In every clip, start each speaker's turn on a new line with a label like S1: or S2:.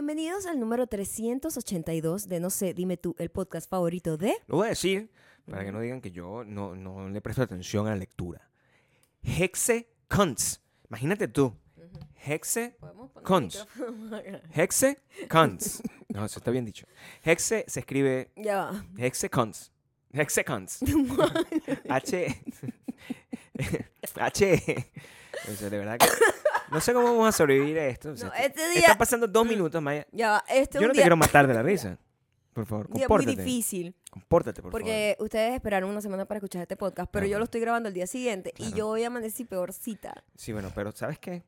S1: bienvenidos al número 382 de No sé, dime tú, el podcast favorito de...
S2: Lo voy a decir para que no digan que yo no, no le presto atención a la lectura. Hexe cons. Imagínate tú. Hexe
S1: ¿Podemos poner
S2: Cons. Hexe cons. No, eso está bien dicho. Hexe se escribe
S1: Ya va.
S2: hexecons. Hexecons. H. H. O sea, de verdad que. No sé cómo vamos a sobrevivir a esto. O sea,
S1: No, este día-
S2: Están pasando dos minutos, Maya.
S1: Ya va. Este es
S2: Yo no te quiero matar de la risa. Por favor,
S1: un día muy
S2: compórtate.
S1: difícil.
S2: Compórtate, por favor.
S1: Porque ustedes esperaron una semana para escuchar este podcast, pero yo lo estoy grabando el día siguiente y yo hoy amanecí peorcita.
S2: Sí, bueno, pero ¿sabes qué?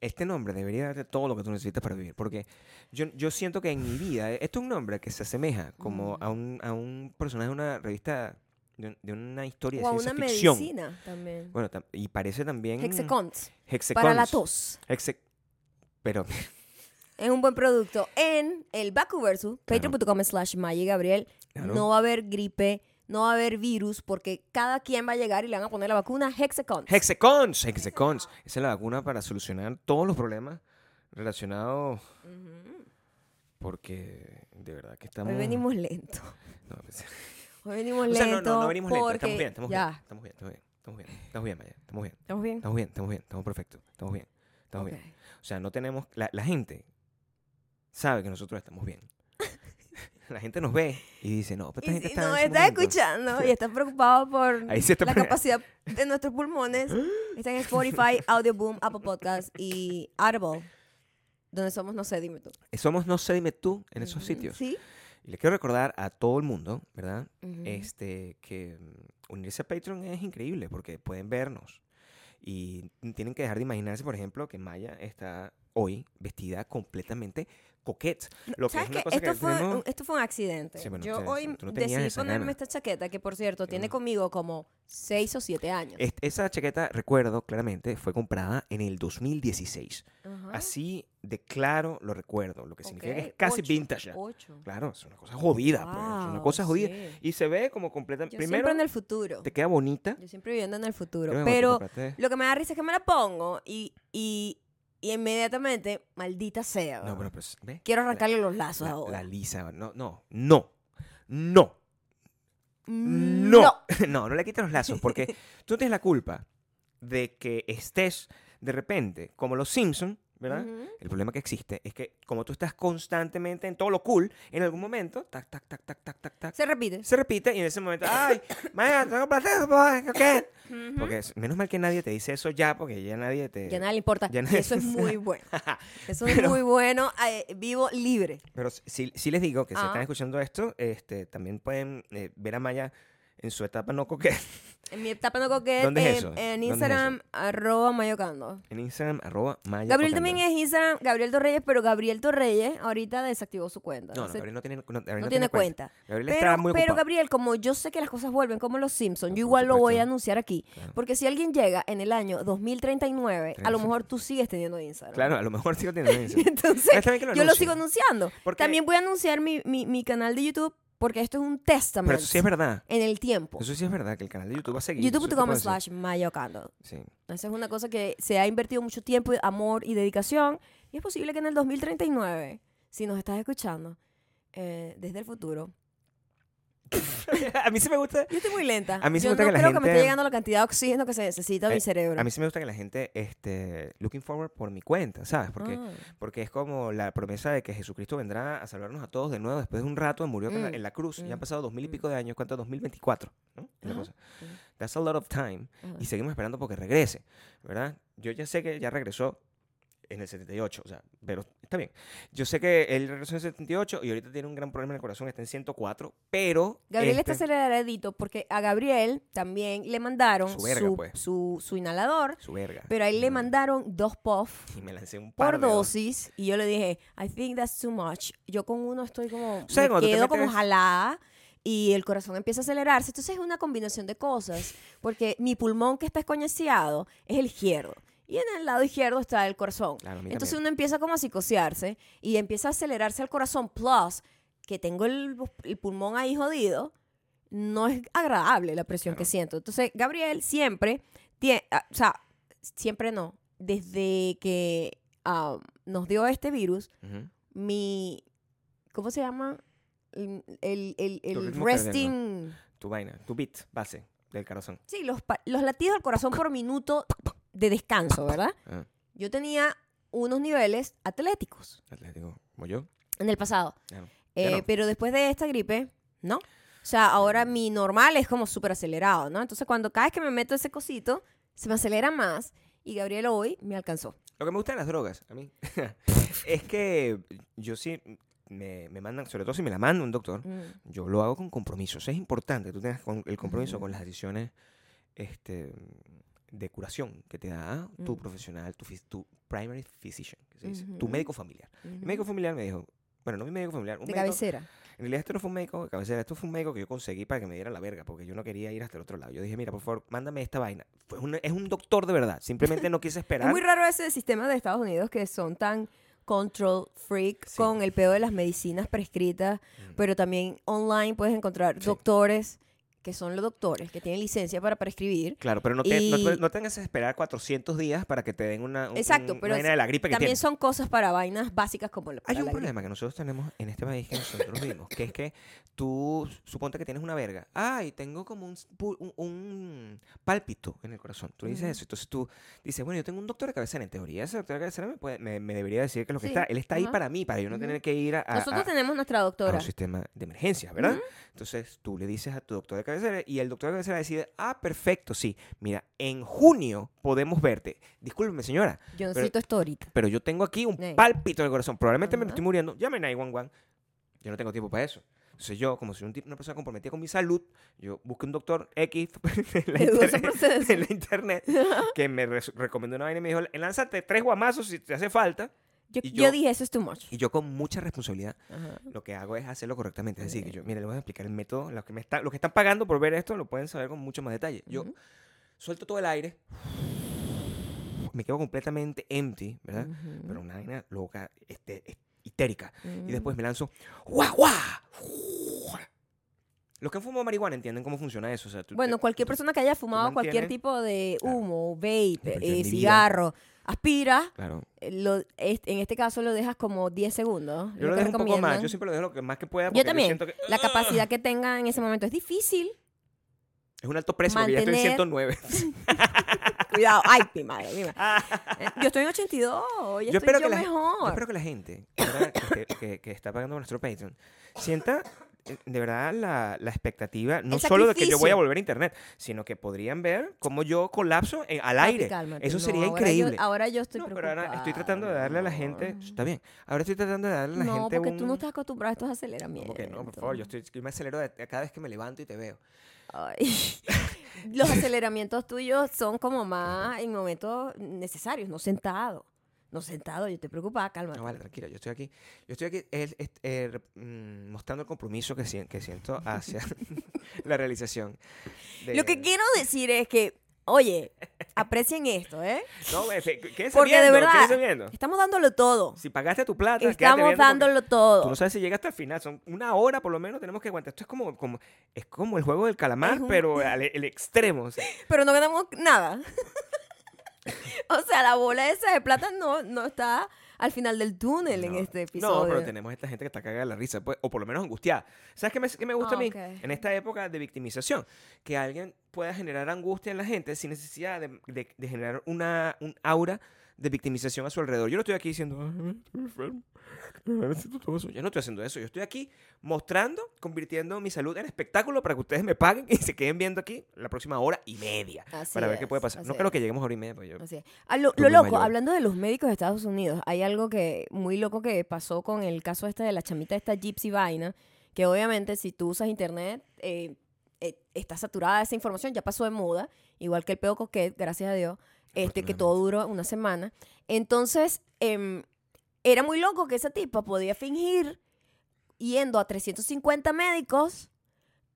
S2: Este nombre debería darte todo lo que tú necesitas para vivir. Porque yo, yo siento que en mi vida, esto es un nombre que se asemeja como
S1: Mm.
S2: a, un, a un personaje de una revista, de, un- de una historia
S1: O
S2: de
S1: una
S2: ciencia ficción.
S1: medicina también.
S2: Bueno, tam- y parece también...
S1: Hexacons.
S2: Hexecons.
S1: Para la tos.
S2: Hexe- Pero,
S1: Es un buen producto. En el Baku Versus,
S2: Claro.
S1: patreon.com slash Maya Gabriel,
S2: Claro.
S1: no va a haber gripe, no va a haber virus, porque cada quien va a llegar y le van a poner la vacuna Hexacons.
S2: Hexecons, Hexecons. Esa es la vacuna para solucionar todos los problemas relacionados... Porque de verdad que estamos...
S1: Hoy venimos lento.
S2: No, pues-
S1: Hoy venimos
S2: o
S1: lento.
S2: sea, no, no, no venimos lento. Estamos bien, estamos bien. Estamos bien, estamos bien. Estamos bien, estamos bien, Maya. Estamos bien.
S1: ¿Estamos bien?
S2: Estamos bien, estamos bien, estamos perfectos. Estamos bien, estamos bien.
S1: Ok.
S2: O sea, no tenemos... La, la gente sabe que nosotros estamos bien. la gente nos ve y dice, no, pero esta
S1: Y
S2: gente
S1: si
S2: está... su
S1: está
S2: momento".
S1: escuchando y está preocupado por
S2: Ahí se está
S1: la capacidad de nuestros pulmones, está en Spotify, Audioboom, Apple Podcast y Audible, donde somos, no sé, dime tú.
S2: Somos No sé, dime tú en esos sitios.
S1: Sí.
S2: Y le quiero recordar a todo el mundo, ¿verdad? Este, que mm, unirse a Patreon es increíble porque pueden vernos. Y tienen que dejar de imaginarse, por ejemplo, que Maya está hoy vestida completamente coquette. Lo que
S1: ¿Sabes
S2: es una
S1: qué?
S2: cosa
S1: Esto,
S2: que
S1: fue,
S2: tenemos-
S1: esto fue un accidente.
S2: Sí, bueno,
S1: Yo hoy
S2: no
S1: decidí ponerme
S2: gana.
S1: esta chaqueta que, por cierto, tiene conmigo como 6 o 7 años.
S2: Est- esa chaqueta, recuerdo claramente, fue comprada en el 2016.
S1: Ajá.
S2: Así de claro lo recuerdo, lo que significa que
S1: Ok,
S2: es casi
S1: ocho,
S2: vintage. ya.
S1: ocho.
S2: Claro, es una cosa jodida, pues, es una
S1: Wow,
S2: cosa jodida.
S1: sí.
S2: Y se ve como completamente...
S1: Yo
S2: Primero,
S1: siempre en el futuro.
S2: te queda bonita.
S1: Yo siempre viviendo en el futuro.
S2: Que
S1: Pero lo que me da risa es que me la pongo y, y, y inmediatamente, maldita sea.
S2: No, bueno, pues, ¿ves?
S1: Quiero arrancarle los lazos
S2: La,
S1: ahora.
S2: la lisa, no, no, no, no, no, no, no le quites los lazos porque tú tienes la culpa de que estés de repente como los Simpsons, ¿verdad? El problema que existe es que como tú estás constantemente en todo lo cool, en algún momento, tac, tac, tac, tac, tac, tac, tac,
S1: Se repite.
S2: se repite y en ese momento, ay, mañana tengo placer, pues, ¿qué?
S1: Ujú.
S2: Porque es- menos mal que nadie te dice eso ya, porque ya nadie te...
S1: Ya nada le importa.
S2: ya nadie-
S1: eso es muy bueno. Eso es
S2: Pero-
S1: muy bueno. eh, vivo libre.
S2: Pero si, si les digo que si
S1: Ah.
S2: están escuchando esto, este, también pueden eh, ver a Maya en su etapa no coqueta.
S1: En mi etapa no coquete,
S2: ¿Dónde es
S1: en-
S2: eso?
S1: en
S2: ¿Dónde es
S1: Instagram, arroba mayocando.
S2: En Instagram, arroba Maya.
S1: Gabriel también es Instagram, Gabriel Torreyes, pero Gabriel Torreyes ahorita desactivó su cuenta.
S2: No, Gabriel no tiene, no, Gabriel
S1: no
S2: no
S1: tiene cuenta.
S2: Gabriel
S1: Pero,
S2: está muy
S1: pero. Gabriel, como yo sé que las cosas vuelven como los Simpsons, yo igual lo voy a anunciar aquí.
S2: Claro.
S1: Porque si alguien llega en el año 2039, a lo mejor tú sigues teniendo Instagram.
S2: Claro, a lo mejor sí lo tiene Instagram.
S1: Entonces,
S2: lo
S1: yo lo sigo anunciando.
S2: Porque-
S1: También voy a anunciar mi, mi, mi canal de YouTube porque esto es un testament
S2: Pero eso sí es verdad.
S1: en el tiempo.
S2: Eso sí es verdad, que el canal de YouTube va a seguir.
S1: YouTube.com slash mayocando.
S2: Sí.
S1: Esa es una cosa que se ha invertido mucho tiempo, amor y dedicación. Y es posible que en el 2039, si nos estás escuchando eh, desde el futuro,
S2: a mí sí me gusta.
S1: yo estoy muy lenta.
S2: A mí sí me gusta
S1: no
S2: que la
S1: creo que me
S2: gente-
S1: esté llegando la cantidad de oxígeno que se necesita a mi
S2: Eh,
S1: cerebro.
S2: A mí sí me gusta que la gente este, looking forward por mi cuenta, ¿sabes? Porque,
S1: Ah.
S2: porque es como la promesa de que Jesucristo vendrá a salvarnos a todos de nuevo después de un rato, murió en la-
S1: Mm,
S2: en la cruz, ya
S1: mm,
S2: han pasado dos mil y
S1: mm.
S2: pico de años, ¿cuánto? 2024, ¿no? Es la cosa. That's a lot of time.
S1: Ajá.
S2: y seguimos esperando porque regrese, ¿verdad? Yo ya sé que ya regresó en el 78, o sea, pero está bien. Yo sé que él regresó en el 78 y ahorita tiene un gran problema en el corazón, está en 104, pero...
S1: Gabriel está
S2: este-
S1: aceleradito porque a Gabriel también le mandaron
S2: Su
S1: su,
S2: verga, pues.
S1: su, su inhalador,
S2: Su verga.
S1: pero a él le
S2: No.
S1: mandaron dos puffs
S2: Y me lancé un par
S1: por
S2: de dos.
S1: dosis y yo le dije, I think that's too much. Yo con uno estoy como,
S2: sea,
S1: me quedo como jalada y el corazón empieza a acelerarse. Entonces es una combinación de cosas, porque mi pulmón que está escoñeciado es el izquierdo. Y en el lado izquierdo está el corazón.
S2: Claro,
S1: Entonces
S2: también.
S1: uno empieza como a psicosearse y empieza a acelerarse el corazón. Plus, que tengo el, el pulmón ahí jodido, no es agradable la presión que siento. Entonces, Gabriel siempre tiene, ah, o sea, siempre no, desde que nos dio este virus, mi, ¿cómo se llama? El, el, el- resting,
S2: Tu vaina, tu beat base del corazón.
S1: sí, los, los latidos del corazón por minuto de descanso, ¿verdad?
S2: Ah,
S1: Yo tenía unos niveles atléticos
S2: atlético, como yo.
S1: en el pasado.
S2: Ya no.
S1: Eh,
S2: no.
S1: Pero después de esta gripe, ¿no? O sea, ahora mi normal es como súper acelerado, ¿no? Entonces, cuando cada vez que me meto ese cosito, se me acelera más. Y Gabriel hoy me alcanzó.
S2: Lo que me gusta de las drogas, a mí, es que yo sí me, me mandan, sobre todo si me la manda un doctor,
S1: Mm.
S2: yo lo hago con compromiso. Eso es importante, que tú tengas con- el compromiso
S1: Ujú.
S2: con las decisiones este, de curación que te da tu
S1: Mm.
S2: profesional, tu, tu primary physician, que se dice, tu médico familiar. Mi
S1: Ujú.
S2: médico familiar me dijo, bueno, no mi médico familiar, un
S1: De
S2: médico,
S1: cabecera.
S2: en realidad esto no fue un médico de cabecera, esto fue un médico que yo conseguí para que me diera la verga, porque yo no quería ir hasta el otro lado. Yo dije, mira, por favor, mándame esta vaina. Fue es un doctor de verdad, simplemente no quise
S1: Es
S2: esperar.
S1: muy raro ese sistema de Estados Unidos que son tan control freak
S2: Sí.
S1: con el pedo de las medicinas prescritas,
S2: Mm.
S1: pero también online puedes encontrar
S2: Sí.
S1: doctores que son los doctores que tienen licencia para prescribir.
S2: Claro, pero no, te, no,
S1: Y-
S2: te- no tengas que esperar 400 días para que te den una, un-
S1: Exacto,
S2: un-
S1: pero
S2: vaina de la gripe que
S1: También son cosas para vainas básicas como la,
S2: Hay un
S1: la gripe.
S2: problema que nosotros tenemos en este país que nosotros vivimos, que es que tú suponte que tienes una verga. Ay, tengo como un, un- un pálpito en el corazón. Tú dices eso. Entonces tú dices, bueno, yo tengo un doctor de cabecera. En teoría, ese doctor de cabecera me, puede- me, me debería decir que lo que
S1: Sí,
S2: está. Él está ahí para mí, para yo no tener que ir a, a-
S1: Nosotros
S2: a-
S1: tenemos nuestra
S2: a
S1: doctora.
S2: un sistema de emergencia, ¿verdad? Entonces tú le dices a tu doctor de cabecera y el doctor de cabecera decide, ah, perfecto, sí, mira, en junio podemos verte. Discúlpeme, señora,
S1: Yo necesito esto ahorita.
S2: pero yo tengo aquí un
S1: Ey.
S2: pálpito en el corazón. Probablemente me estoy muriendo. Llame a 911. Yo no tengo tiempo para eso. Entonces yo, como soy una persona comprometida con mi salud, yo busqué un doctor X en la, internet, en la internet que me recomendó una vaina y me dijo, lánzate tres guamazos si te hace falta.
S1: Yo, yo
S2: yo-
S1: dije, eso es too much.
S2: Y yo con mucha responsabilidad
S1: Ajá.
S2: lo que hago es hacerlo correctamente. Es decir, que
S1: Ok.
S2: yo, mire, les voy a explicar el método. Los que, me están, los que están pagando por ver esto lo pueden saber con mucho más detalle. Yo
S1: Ujú.
S2: suelto todo el aire, me quedo completamente empty, ¿verdad? Pero una vaina loca, este, es- histérica. Y
S1: Ujú.
S2: después me lanzo, ¡guau, guau! Los que han fumado marihuana entienden cómo funciona eso. O sea, tú
S1: Bueno,
S2: te-
S1: cualquier persona que haya fumado cualquier tipo de
S2: Claro.
S1: humo, vape,
S2: yo en
S1: eh, cigarro, aspira,
S2: Claro.
S1: eh, lo, en este caso lo dejas como 10 segundos.
S2: Yo lo
S1: que
S2: dejo un poco más. Yo siempre lo dejo lo que más que pueda.
S1: Yo
S2: porque
S1: también.
S2: siento que,
S1: La
S2: ¡ah!
S1: capacidad que tenga en ese momento es difícil.
S2: Es un alto precio porque ya estoy en
S1: mantener-
S2: 109.
S1: Cuidado. Ay, mi madre, mi madre. Eh, Yo estoy en 82. Ya
S2: yo
S1: estoy
S2: espero,
S1: yo
S2: que la,
S1: mejor.
S2: yo espero que la gente que, que- que está pagando nuestro Patreon sienta de verdad la, la expectativa, no solo de que yo voy a volver a internet, sino que podrían ver cómo yo colapso en- al
S1: Papi,
S2: aire.
S1: cálmate.
S2: Eso
S1: No,
S2: sería
S1: ahora
S2: increíble.
S1: Yo, ahora yo estoy
S2: no, pero ahora estoy tratando de darle a la gente. Está bien. Ahora estoy tratando de darle a la
S1: No,
S2: gente
S1: porque
S2: un.
S1: tú no estás acostumbrado a estos aceleramientos.
S2: ¿Cómo que no? Por favor, yo, estoy, yo me acelero de- cada vez que me levanto y te veo.
S1: Ay. Los aceleramientos tuyos son como más en momentos necesarios, no sentado. No sentado, yo estoy preocupada, cálmate.
S2: No, vale, tranquila, yo estoy aquí. Yo estoy aquí eh, mm, mostrando el compromiso que, que siento hacia la realización. de-
S1: Lo que quiero decir es que, oye, aprecien esto, ¿eh?
S2: No, fe- quédense
S1: Porque de
S2: viendo,
S1: verdad,
S2: quédense viendo.
S1: estamos dándolo todo.
S2: Si pagaste tu plata,
S1: Estamos dándolo
S2: Tú
S1: todo.
S2: no sabes si llega hasta el final. Son una hora por lo menos tenemos que aguantar. Esto es como, como, es como el juego del calamar,
S1: Es un-
S2: pero al el extremo. o sea.
S1: Pero no ganamos nada. o sea, la bola esa de plata no, no está al final del túnel en este episodio.
S2: No, pero tenemos esta gente que está cagada de la risa, pues, o por lo menos angustiada. ¿Sabes qué me, qué me gusta
S1: Ah,
S2: a mí?
S1: ok.
S2: En esta época de victimización, que alguien pueda generar angustia en la gente sin necesidad de, de- de generar una, un aura de victimización a su alrededor. Yo no estoy aquí diciendo, "Ay, estoy enfermo, necesito todo eso". Yo no estoy haciendo eso. Yo estoy aquí mostrando, convirtiendo mi salud en espectáculo para que ustedes me paguen y se queden viendo aquí la próxima hora y media
S1: Así
S2: para ver qué puede pasar. No creo
S1: es.
S2: que lleguemos a hora y media. Pues yo,
S1: Así es. Ah, lo, lo loco,
S2: mayor.
S1: hablando de los médicos de Estados Unidos, hay algo que muy loco que pasó con el caso este de la chamita esta Gypsy Vaina, que obviamente si tú usas internet, eh, eh, está saturada esa información, ya pasó de moda, igual que el pedo coquet, gracias a Dios, este, que todo duró una semana. Entonces, em, era muy loco que esa tipa podía fingir yendo a 350 médicos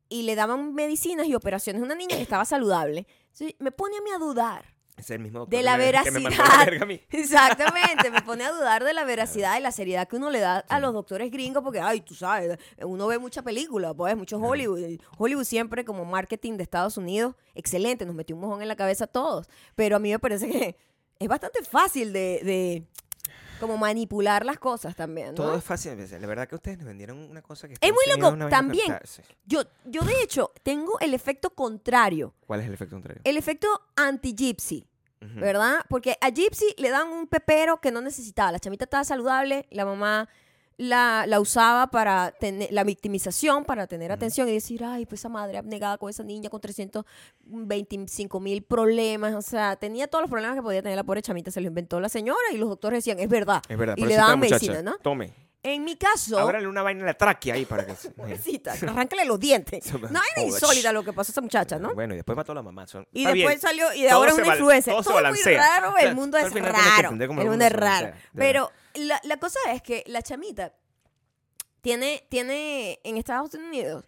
S1: y le daban medicinas y operaciones a una niña que estaba saludable. Entonces, me pone a mí a dudar
S2: es el mismo doctor
S1: de la
S2: que me
S1: veracidad. Exactamente, me pone a dudar de la veracidad y la seriedad que uno le da a los doctores gringos porque, ay, tú sabes, uno ve mucha película, pues, mucho Hollywood. Hollywood siempre como marketing de Estados Unidos, excelente, nos metió un mojón en la cabeza a todos. Pero a mí me parece que es bastante fácil de, de, como manipular las cosas también, ¿no?
S2: Todo es fácil. La verdad que ustedes nos vendieron una cosa que...
S1: Es muy loco, también.
S2: Sí.
S1: Yo, yo de hecho tengo el efecto contrario,
S2: ¿Cuál es el efecto contrario?
S1: el efecto anti-gypsy. ¿verdad? Porque a Gypsy le dan un pepero que no necesitaba. La chamita estaba saludable, la mamá la, la usaba para tener la victimización, para tener atención y decir, ay, pues esa madre abnegada con esa niña con 325 mil problemas. O sea, tenía todos los problemas que podía tener la pobre chamita. Se lo inventó la señora y los doctores decían, es verdad.
S2: Es verdad.
S1: y le daban
S2: muchacha.
S1: medicina, ¿no?
S2: Tome.
S1: En mi caso,
S2: Ábrale una vaina en la tráquea ahí para que...
S1: pobrecita, arráncale los dientes. No hay
S2: jodas.
S1: insólita lo que pasó a esa muchacha, ¿no?
S2: Bueno, y después mató a la mamá. son-
S1: Y
S2: está
S1: después
S2: bien.
S1: salió, y de ahora es una influencer.
S2: todo
S1: Todo, muy raro, el mundo es raro. El mundo es raro. Pero la, la cosa es que la chamita tiene, tiene en Estados Unidos,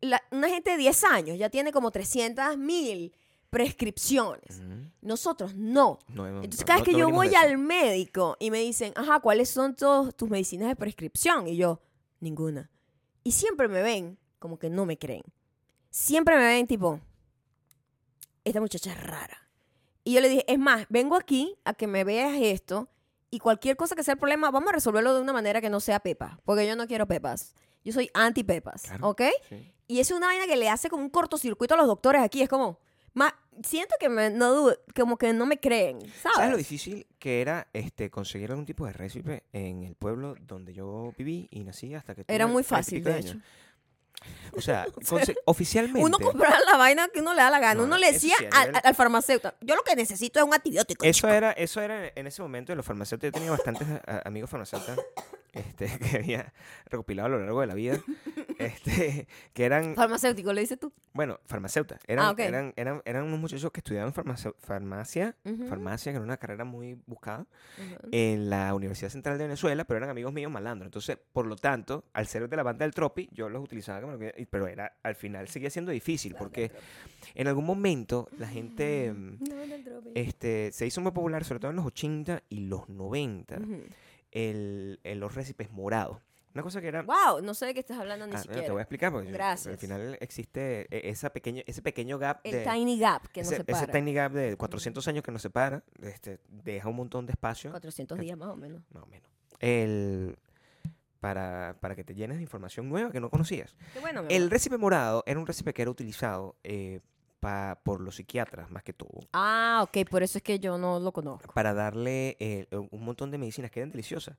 S1: la- una gente de 10 años ya tiene como 300 mil prescripciones. Nosotros no.
S2: No,
S1: Entonces, cada
S2: no-
S1: vez que yo voy al médico y me dicen, ajá, ¿cuáles son todas tus medicinas de prescripción? Y yo, ninguna. Y siempre me ven como que no me creen. Siempre me ven tipo, esta muchacha es rara. Y yo le dije, es más, vengo aquí a que me veas esto y cualquier cosa que sea el problema, vamos a resolverlo de una manera que no sea pepa, porque yo no quiero pepas. Yo soy anti-pepas,
S2: Claro.
S1: ¿ok?
S2: Sí.
S1: Y es una vaina que le hace como un cortocircuito a los doctores aquí. Es como, ma- siento que me, no como que no me creen, ¿sabes?
S2: ¿Sabes lo difícil que era este, conseguir algún tipo de récipe en el pueblo donde yo viví y nací hasta que
S1: Era muy
S2: 40 y
S1: fácil, de
S2: años?
S1: hecho.
S2: O sea, oficialmente...
S1: Uno compraba la vaina que uno le da la gana.
S2: No,
S1: uno
S2: no,
S1: le decía
S2: sí,
S1: al, al farmacéutico, yo lo que necesito es un antibiótico.
S2: Eso
S1: chico".
S2: era, eso era en ese momento de los farmacéuticos. Yo tenía bastantes a- amigos farmacéuticos este, que había recopilado a lo largo de la vida. Este, que eran,
S1: Farmacéutico, le dices tú.
S2: bueno, farmacéutas. Eran,
S1: Ah,
S2: eran, eran, eran unos muchachos que estudiaban farmacia, farmacia, que era una carrera muy buscada, en la Universidad Central de Venezuela, pero eran amigos míos malandros. Entonces, por lo tanto, al ser de la banda del Tropi, yo los utilizaba Pero era, al final seguía siendo difícil, porque en algún momento la gente... mm,
S1: no,
S2: este, se hizo muy popular, sobre todo en los 80 y los 90,
S1: Ujú.
S2: el, el- los récipes morados. Una cosa que era...
S1: Wow, no sé de qué estás hablando ni
S2: Ah, no,
S1: siquiera.
S2: te voy a explicar, porque al
S1: Gracias.
S2: final existe eh, esa pequeño, ese pequeño gap
S1: El
S2: de...
S1: tiny gap que no
S2: ese,
S1: se
S2: ese
S1: para.
S2: tiny gap de 400 años que nos separa, este, deja un montón de espacio,
S1: 400 días más o menos.
S2: más o menos, el, para, para que te llenes de información nueva que no conocías.
S1: Qué bueno, mi
S2: El récipe morado era un récipe que era utilizado eh, pa- por los psiquiatras, más que todo,
S1: Ah, ok, por eso es que yo no lo conozco.
S2: para darle eh, un montón de medicinas que eran deliciosas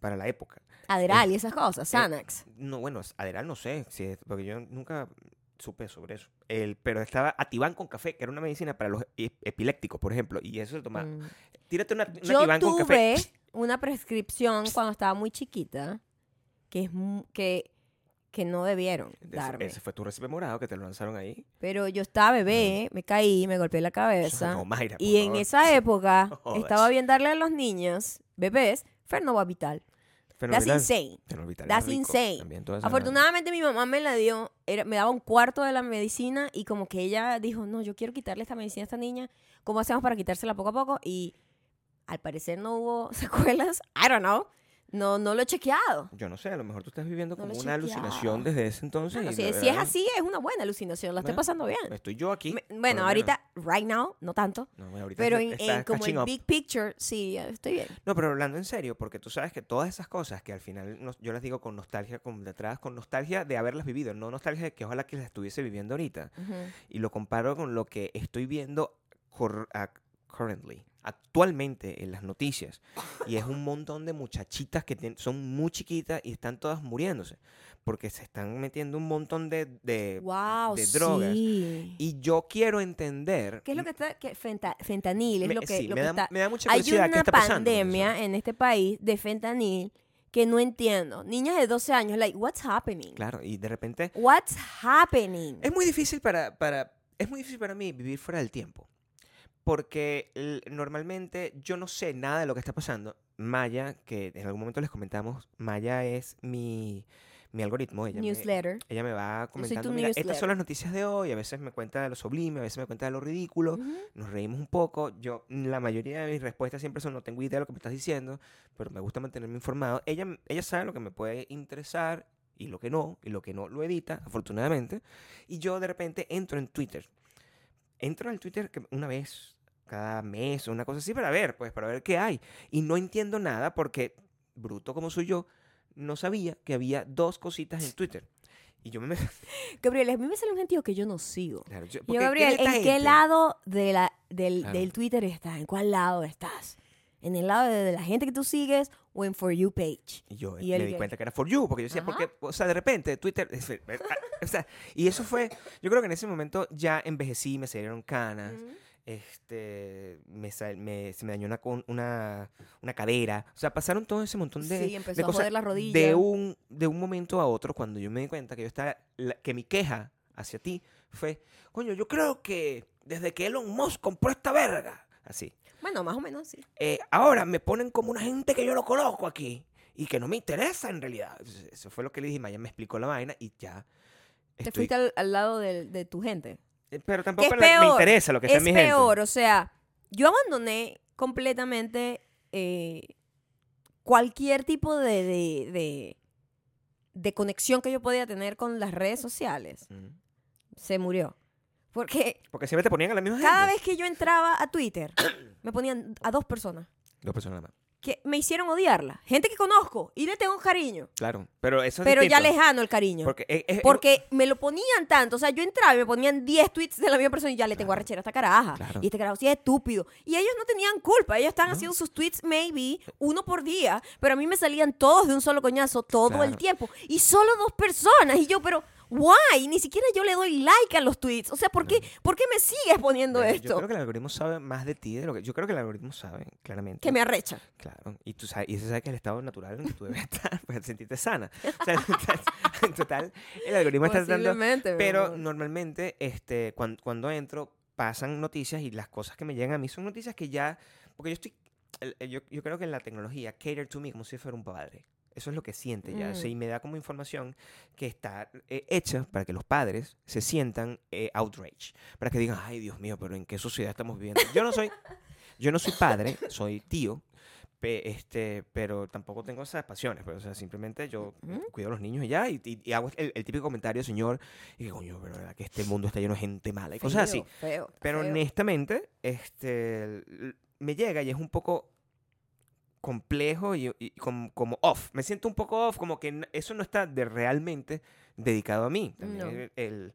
S2: para la época.
S1: Adderal y esas cosas, Xanax.
S2: No, bueno, Aderal no sé, si es- porque yo nunca supe sobre eso. El, pero estaba Ativan con café, que era una medicina para los ep- epilépticos, por ejemplo, y eso se tomaba.
S1: Mm.
S2: Tírate una, una
S1: Yo
S2: Ativan con café.
S1: tuve una prescripción cuando estaba muy chiquita que es que, que no debieron darme.
S2: ese fue tu recipe morado que te lo lanzaron ahí.
S1: Pero yo estaba bebé, me caí, me golpeé la cabeza.
S2: No, Mayra,
S1: y en esa época
S2: No
S1: estaba bien darle a los niños, bebés, Fernova Vital. That's insane. That's insane.
S2: también,
S1: Afortunadamente mi mamá me la dio, era- me daba un cuarto de la medicina y como que ella dijo, no, yo quiero quitarle esta medicina a esta niña, ¿cómo hacemos para quitársela poco a poco? Y al parecer no hubo secuelas, I don't know, no, no lo he chequeado.
S2: Yo no sé, a lo mejor tú estás viviendo
S1: No
S2: como
S1: lo he
S2: una
S1: chequeado.
S2: alucinación desde ese entonces.
S1: Bueno,
S2: y
S1: si,
S2: la
S1: si es
S2: verdad,
S1: así, es una buena alucinación, la estoy
S2: Bueno,
S1: pasando bien.
S2: Estoy yo aquí.
S1: Me-
S2: por
S1: bueno,
S2: lo
S1: ahorita, right now, no tanto,
S2: menos. No, bueno, ahorita
S1: pero en,
S2: está
S1: como
S2: catching
S1: el
S2: up.
S1: big picture, sí, estoy bien.
S2: No, pero hablando en serio, porque tú sabes que todas esas cosas que al final nos- yo las digo con nostalgia, con detrás, con nostalgia de haberlas vivido, no nostalgia de que ojalá que las estuviese viviendo ahorita.
S1: Ujú.
S2: Y lo comparo con lo que estoy viendo cor- ac- currently, actualmente en las noticias. Y es un montón de muchachitas que son muy chiquitas y están todas muriéndose. Porque se están metiendo un montón de... de-
S1: Wow,
S2: de drogas.
S1: sí.
S2: Y yo quiero entender...
S1: ¿Qué es lo que está? Que fenta- fentanil es
S2: me-
S1: lo que,
S2: sí,
S1: lo
S2: me,
S1: que
S2: da,
S1: está.
S2: me da mucha
S1: Hay
S2: curiosidad. ¿Qué
S1: una
S2: pasando
S1: pandemia en este país de fentanil que no entiendo. Niñas de 12 años, like, what's happening?
S2: Claro, y de repente...
S1: What's happening?
S2: Es muy difícil para, para, es muy difícil para mí vivir fuera del tiempo. Porque normalmente yo no sé nada de lo que está pasando. Maya, que en algún momento les comentamos, Maya es mi, mi algoritmo. Ella me,
S1: Newsletter.
S2: ella me va comentando, mira, estas
S1: newsletter".
S2: son las noticias de hoy, a veces me cuenta de lo sublime, a veces me cuenta de lo ridículo,
S1: Ujú.
S2: nos reímos un poco. Yo, la mayoría de mis respuestas siempre son, no tengo idea de lo que me estás diciendo, pero me gusta mantenerme informado. Ella, ella sabe lo que me puede interesar y lo que no, y lo que no lo edita, afortunadamente. Y yo de repente entro en Twitter. Entro en Twitter que una vez cada mes o una cosa así para ver, pues, para ver qué hay. Y no entiendo nada porque, bruto como soy yo, no sabía que había dos cositas en Twitter. Y yo me...
S1: Gabriel, a mí me sale un gentío que yo no sigo.
S2: Claro, yo-
S1: Yo,
S2: porque,
S1: Gabriel,
S2: ¿quién es
S1: ¿en qué
S2: gente?
S1: lado de la, del,
S2: Claro.
S1: del Twitter estás? ¿En cuál lado estás? ¿En el lado de la gente que tú sigues o en For You page?
S2: Y yo
S1: Y
S2: me di
S1: que-
S2: cuenta que era for you, porque yo decía,
S1: Ajá.
S2: porque, o sea, de repente Twitter, ah, o sea, y eso fue, yo creo que en ese momento ya envejecí, me salieron canas, este, me, me- se me dañó una, una, una cadera, o sea, pasaron todo ese montón de,
S1: Sí, empezó
S2: de
S1: a
S2: cosas
S1: joder la rodilla.
S2: de un, de un momento a otro, cuando yo me di cuenta que yo estaba, la- que mi queja hacia ti fue, coño, yo creo que desde que Elon Musk compró esta verga, así,
S1: Bueno, más o menos sí.
S2: eh, ahora me ponen como una gente que yo no conozco aquí y que no me interesa en realidad. Eso fue lo que le dije, Maya me explicó la vaina y ya.
S1: Te fuiste al, al lado del- de, tu gente.
S2: Eh, Pero tampoco
S1: es
S2: me interesa lo que
S1: es
S2: en mi gente.
S1: peor, o sea, yo abandoné completamente eh, cualquier tipo de, de, de, de conexión que yo podía tener con las redes sociales.
S2: Mm.
S1: Se murió. Porque
S2: Porque siempre te ponían a la misma
S1: cada
S2: gente.
S1: vez que yo entraba a Twitter, me ponían a dos personas
S2: Dos personas nada más.
S1: que me hicieron odiarla. Gente que conozco y le tengo cariño.
S2: Claro. Pero eso es
S1: Pero ya lejano el cariño.
S2: Porque, es- es-
S1: Porque me lo ponían tanto. O sea, yo entraba y me ponían 10 tweets de la misma persona y ya le tengo
S2: Claro.
S1: arrechera a esta caraja.
S2: Claro.
S1: Y este carajo sí es estúpido. Y ellos no tenían culpa. Ellos estaban
S2: No.
S1: haciendo sus tweets, maybe, uno por día. Pero a mí me salían todos de un solo coñazo todo el tiempo. Y solo dos personas. Y yo, pero, why? Ni siquiera yo le doy like a los tweets. O sea, ¿por qué, ¿por qué me sigues poniendo
S2: Bueno, Yo
S1: esto?
S2: creo que el algoritmo sabe más de ti de lo que. Yo creo que el algoritmo sabe, claramente.
S1: Que me arrecha.
S2: Claro, y tú sabes, y ese sabe que es el estado natural en que tú debes estar, pues sentirte sana. O sea, en total, el algoritmo está tratando. Pero normalmente, este, cuando, cuando entro, pasan noticias y las cosas que me llegan a mí son noticias que ya. Porque yo estoy. Yo, yo creo que la tecnología, cater to me como si fuera un padre. Eso es lo que siente ya. o sea,
S1: Mm.
S2: y me da como información que está eh, hecha para que los padres se sientan eh, outrage. Para que digan, ay, Dios mío, pero ¿en qué sociedad estamos viviendo? Yo no soy. Yo no soy padre, soy tío. pe- este, pero tampoco tengo esas pasiones. Pues, o sea, simplemente yo cuido a los niños y ya. Y, y- y hago el, el típico comentario, señor. Y que coño, pero verdad que este mundo está lleno de gente mala y cosas así.
S1: Feo, feo,
S2: Pero
S1: feo.
S2: honestamente, este, me llega y es un poco complejo y, y como, como off. Me siento un poco off, como que eso no está de realmente dedicado a mí. También
S1: No.
S2: el- el-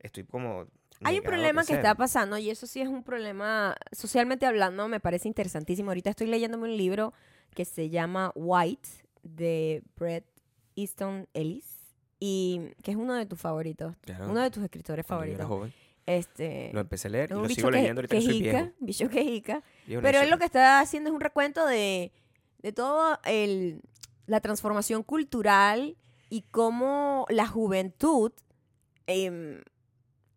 S2: estoy como...
S1: Hay un problema que está pasando y eso sí es un problema, socialmente hablando, me parece interesantísimo. Ahorita estoy leyéndome un libro que se llama White de Bret Easton Ellis y que es uno de tus favoritos,
S2: Claro,
S1: uno de tus escritores
S2: cuando yo era
S1: favoritos.
S2: joven,
S1: Este,
S2: lo empecé a leer y lo sigo leyendo ahorita
S1: que
S2: que soy
S1: jica,
S2: viejo.
S1: bicho que jica.
S2: Viejo
S1: Pero él lo que está haciendo es un recuento de, de todo el, la transformación cultural y cómo la juventud, em,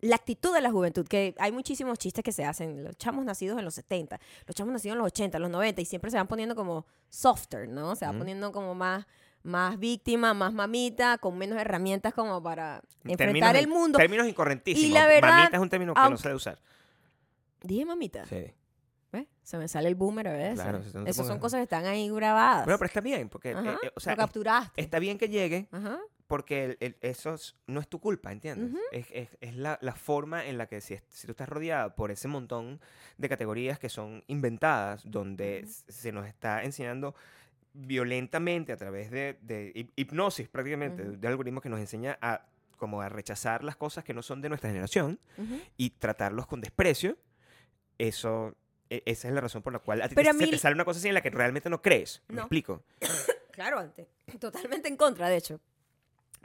S1: la actitud de la juventud, que hay muchísimos chistes que se hacen, los chamos nacidos en los 70, los chamos nacidos en los 80, los 90, y siempre se van poniendo como softer, ¿no? Se va
S2: Ujú.
S1: poniendo como más, más víctima, más mamita, con menos herramientas como para enfrentar
S2: Términos
S1: el mundo.
S2: Términos incorrentísimos.
S1: Y la verdad,
S2: Mamita es un término que no
S1: aunque-
S2: sé usar.
S1: Dije mamita.
S2: Sí.
S1: Se me sale el boomer a veces.
S2: Claro, si no te
S1: Esas son cosas que están ahí grabadas.
S2: Bueno, pero está bien, porque, eh,
S1: Ajá,
S2: eh, o sea,
S1: lo capturaste.
S2: está bien que llegue,
S1: Ajá.
S2: porque el- el- eso es- no es tu culpa, ¿entiendes?
S1: Ujú.
S2: Es, es- es la, la forma en la que si, si tú estás rodeado por ese montón de categorías que son inventadas, donde
S1: Ujú.
S2: s- se nos está enseñando violentamente a través de, de hip- hipnosis prácticamente,
S1: Ujú.
S2: de algoritmos que nos enseña a como a rechazar las cosas que no son de nuestra generación y tratarlos con desprecio, eso... e- Esa es la razón por la cual a ti
S1: Pero
S2: te,
S1: a
S2: se
S1: mí-
S2: te sale una cosa así en la que realmente no crees. ¿Me
S1: No.
S2: explico?
S1: Claro, antes. Totalmente en contra, de hecho.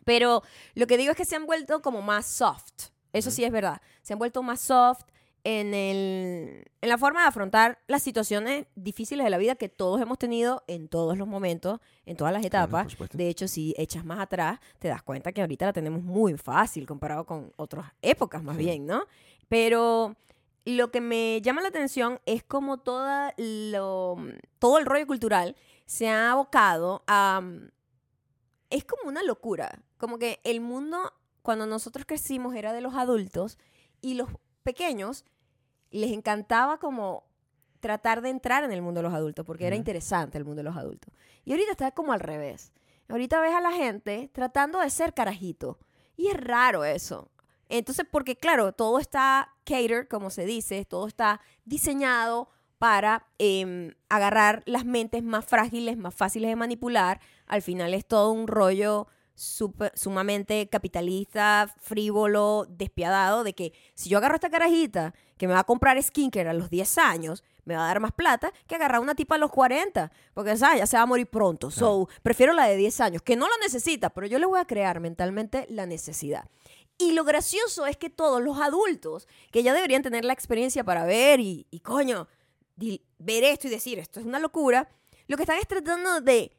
S1: Pero lo que digo es que se han vuelto como más soft. Eso sí es verdad. Se han vuelto más soft en, el, en la forma de afrontar las situaciones difíciles de la vida que todos hemos tenido en todos los momentos, en todas las etapas. de hecho, si echas más atrás, te das cuenta que ahorita la tenemos muy fácil comparado con otras épocas más
S2: Sí.
S1: bien, ¿no? Pero lo que me llama la atención es como toda lo, todo el rollo cultural se ha abocado a... Es como una locura. Como que el mundo, cuando nosotros crecimos, era de los adultos y los pequeños les encantaba como tratar de entrar en el mundo de los adultos, porque era interesante el mundo de los adultos. Y ahorita está como al revés. Ahorita ves a la gente tratando de ser carajito. Y es raro eso. Entonces, porque claro, todo está cater, como se dice, todo está diseñado para em, agarrar las mentes más frágiles, más fáciles de manipular. Al final es todo un rollo súper- sumamente capitalista, frívolo, despiadado, de que si yo agarro esta carajita que me va a comprar skincare a los 10 años, me va a dar más plata que agarrar una tipa a los 40, porque ¿sabes? ya se va a morir pronto. So, prefiero la de 10 años, que no lo necesita, pero yo le voy a crear mentalmente la necesidad. Y lo gracioso es que todos los adultos, que ya deberían tener la experiencia para ver y, y coño, ver esto y decir, esto es una locura, lo que están es tratando de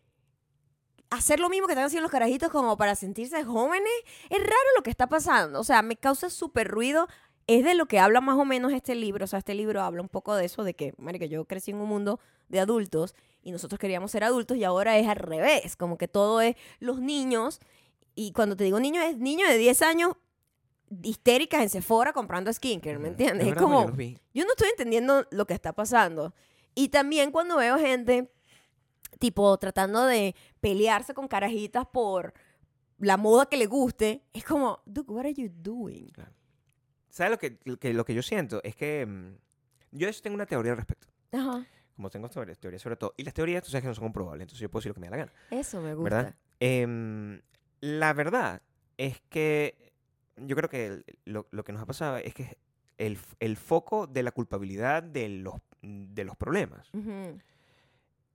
S1: hacer lo mismo que están haciendo los carajitos como para sentirse jóvenes. Es raro lo que está pasando. O sea, me causa súper ruido. Es de lo que habla más o menos este libro. O sea, este libro habla un poco de eso, de que, marica, yo crecí en un mundo de adultos y nosotros queríamos ser adultos y ahora es al revés. Como que todo es los niños. Y cuando te digo niños, es niños de 10 años histéricas en Sephora comprando skincare, ¿me entiendes? Es como, yo no estoy entendiendo lo que está pasando. Y también cuando veo gente, tipo, tratando de pelearse con carajitas por la moda que le guste, es como, dude, what are you doing?
S2: ¿Sabes lo que, lo que, lo que yo siento? Es que mm, yo de eso tengo una teoría al respecto.
S1: Ajá,
S2: Como tengo teorías, teorías sobre todo. Y las teorías, tú sabes que no son comprobables, entonces yo puedo decir lo que me da la gana.
S1: eso me gusta.
S2: ¿Verdad? Em, la verdad es que yo creo que el- lo, lo que nos ha pasado es que el, el foco de la culpabilidad de los, de los problemas
S1: Ujú.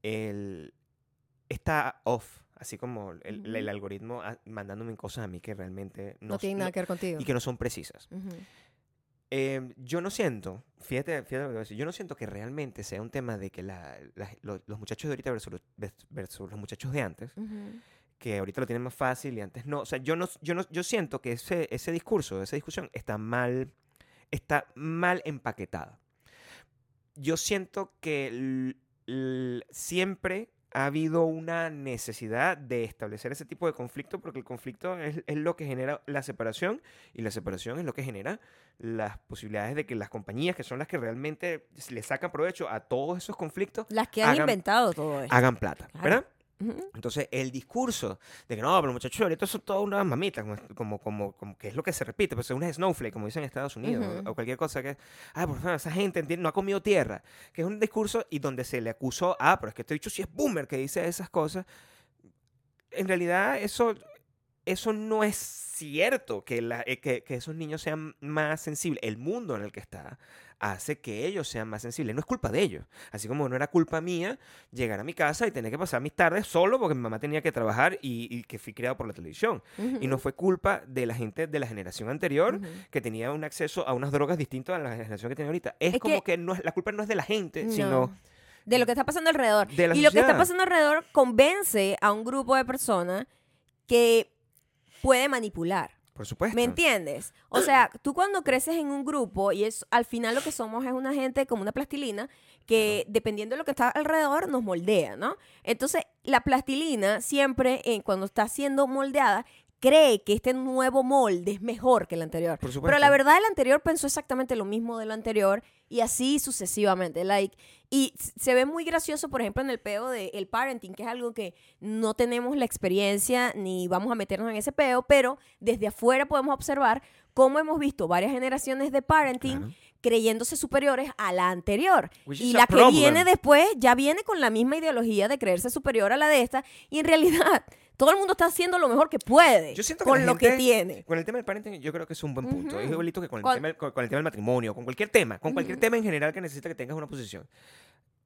S2: el, está off. Así como el, el
S1: Ujú.
S2: algoritmo a- mandándome cosas a mí que realmente
S1: No,
S2: no,
S1: tiene
S2: no-
S1: nada que ver contigo.
S2: y que no son precisas.
S1: Ujú.
S2: Em, yo no siento, fíjate, fíjate lo que voy a decir, yo no siento que realmente sea un tema de que la- la- lo- los muchachos de ahorita versus, los- vers- versus los muchachos de antes,
S1: Ujú.
S2: Que ahorita lo tienen más fácil y antes no. O sea, yo no, yo no, yo siento que ese, ese discurso, esa discusión está mal, está mal empaquetada. Yo siento que siempre ha habido una necesidad de establecer ese tipo de conflicto porque el conflicto es, es lo que genera la separación y la separación es lo que genera las posibilidades de que las compañías que son las que realmente le sacan provecho a todos esos conflictos
S1: Las que han
S2: Hagan-
S1: inventado todo esto.
S2: hagan plata,
S1: Claro.
S2: ¿verdad? Entonces, el discurso de que no, pero muchachos, ahorita son todas unas mamitas, como, como, como, como que es lo que se repite, pues es una snowflake, como dicen en Estados Unidos, o- cualquier cosa que, ah, por favor, esa gente no ha comido tierra, que es un discurso y donde se le acusó, ah, pero es que este dicho sí es boomer que dice esas cosas. En realidad, eso, eso no es cierto, que, la, eh, que, que esos niños sean más sensibles. El mundo en el que está hace que ellos sean más sensibles. No es culpa de ellos. Así como no era culpa mía llegar a mi casa y tener que pasar mis tardes solo porque mi mamá tenía que trabajar y, y que fui criado por la televisión. Y no fue culpa de la gente de la generación anterior que tenía un acceso a unas drogas distintas a la generación que tiene ahorita. Es,
S1: Es
S2: como
S1: que-
S2: que, no es, la culpa no es de la gente,
S1: No.
S2: sino
S1: de lo que está pasando alrededor. y lo que está pasando alrededor convence a un grupo de personas que puede manipular.
S2: Por supuesto.
S1: ¿Me entiendes? O sea, tú cuando creces en un grupo y es al final lo que somos es una gente como una plastilina que dependiendo de lo que está alrededor nos moldea, ¿no? Entonces, la plastilina siempre eh, cuando está siendo moldeada cree que este nuevo molde es mejor que el anterior.
S2: Por
S1: Pero
S2: supuesto.
S1: la verdad el anterior pensó exactamente lo mismo del anterior y así sucesivamente, like y se ve muy gracioso, por ejemplo, en el peo de el parenting, que es algo que no tenemos la experiencia ni vamos a meternos en ese peo, pero desde afuera podemos observar cómo hemos visto varias generaciones de parenting. Creyéndose superiores a la anterior.
S2: Which
S1: Y la que
S2: problem.
S1: viene después ya viene con la misma ideología de creerse superior a la de esta y en realidad todo el mundo está haciendo lo mejor que puede
S2: Yo siento que
S1: con lo que tiene.
S2: Con el tema del parenting, yo creo que es un buen punto. Es
S1: Ujú.
S2: igualito que con el, tema, con, con el tema del matrimonio, con cualquier tema, con cualquier tema en general que necesita que tengas una posición.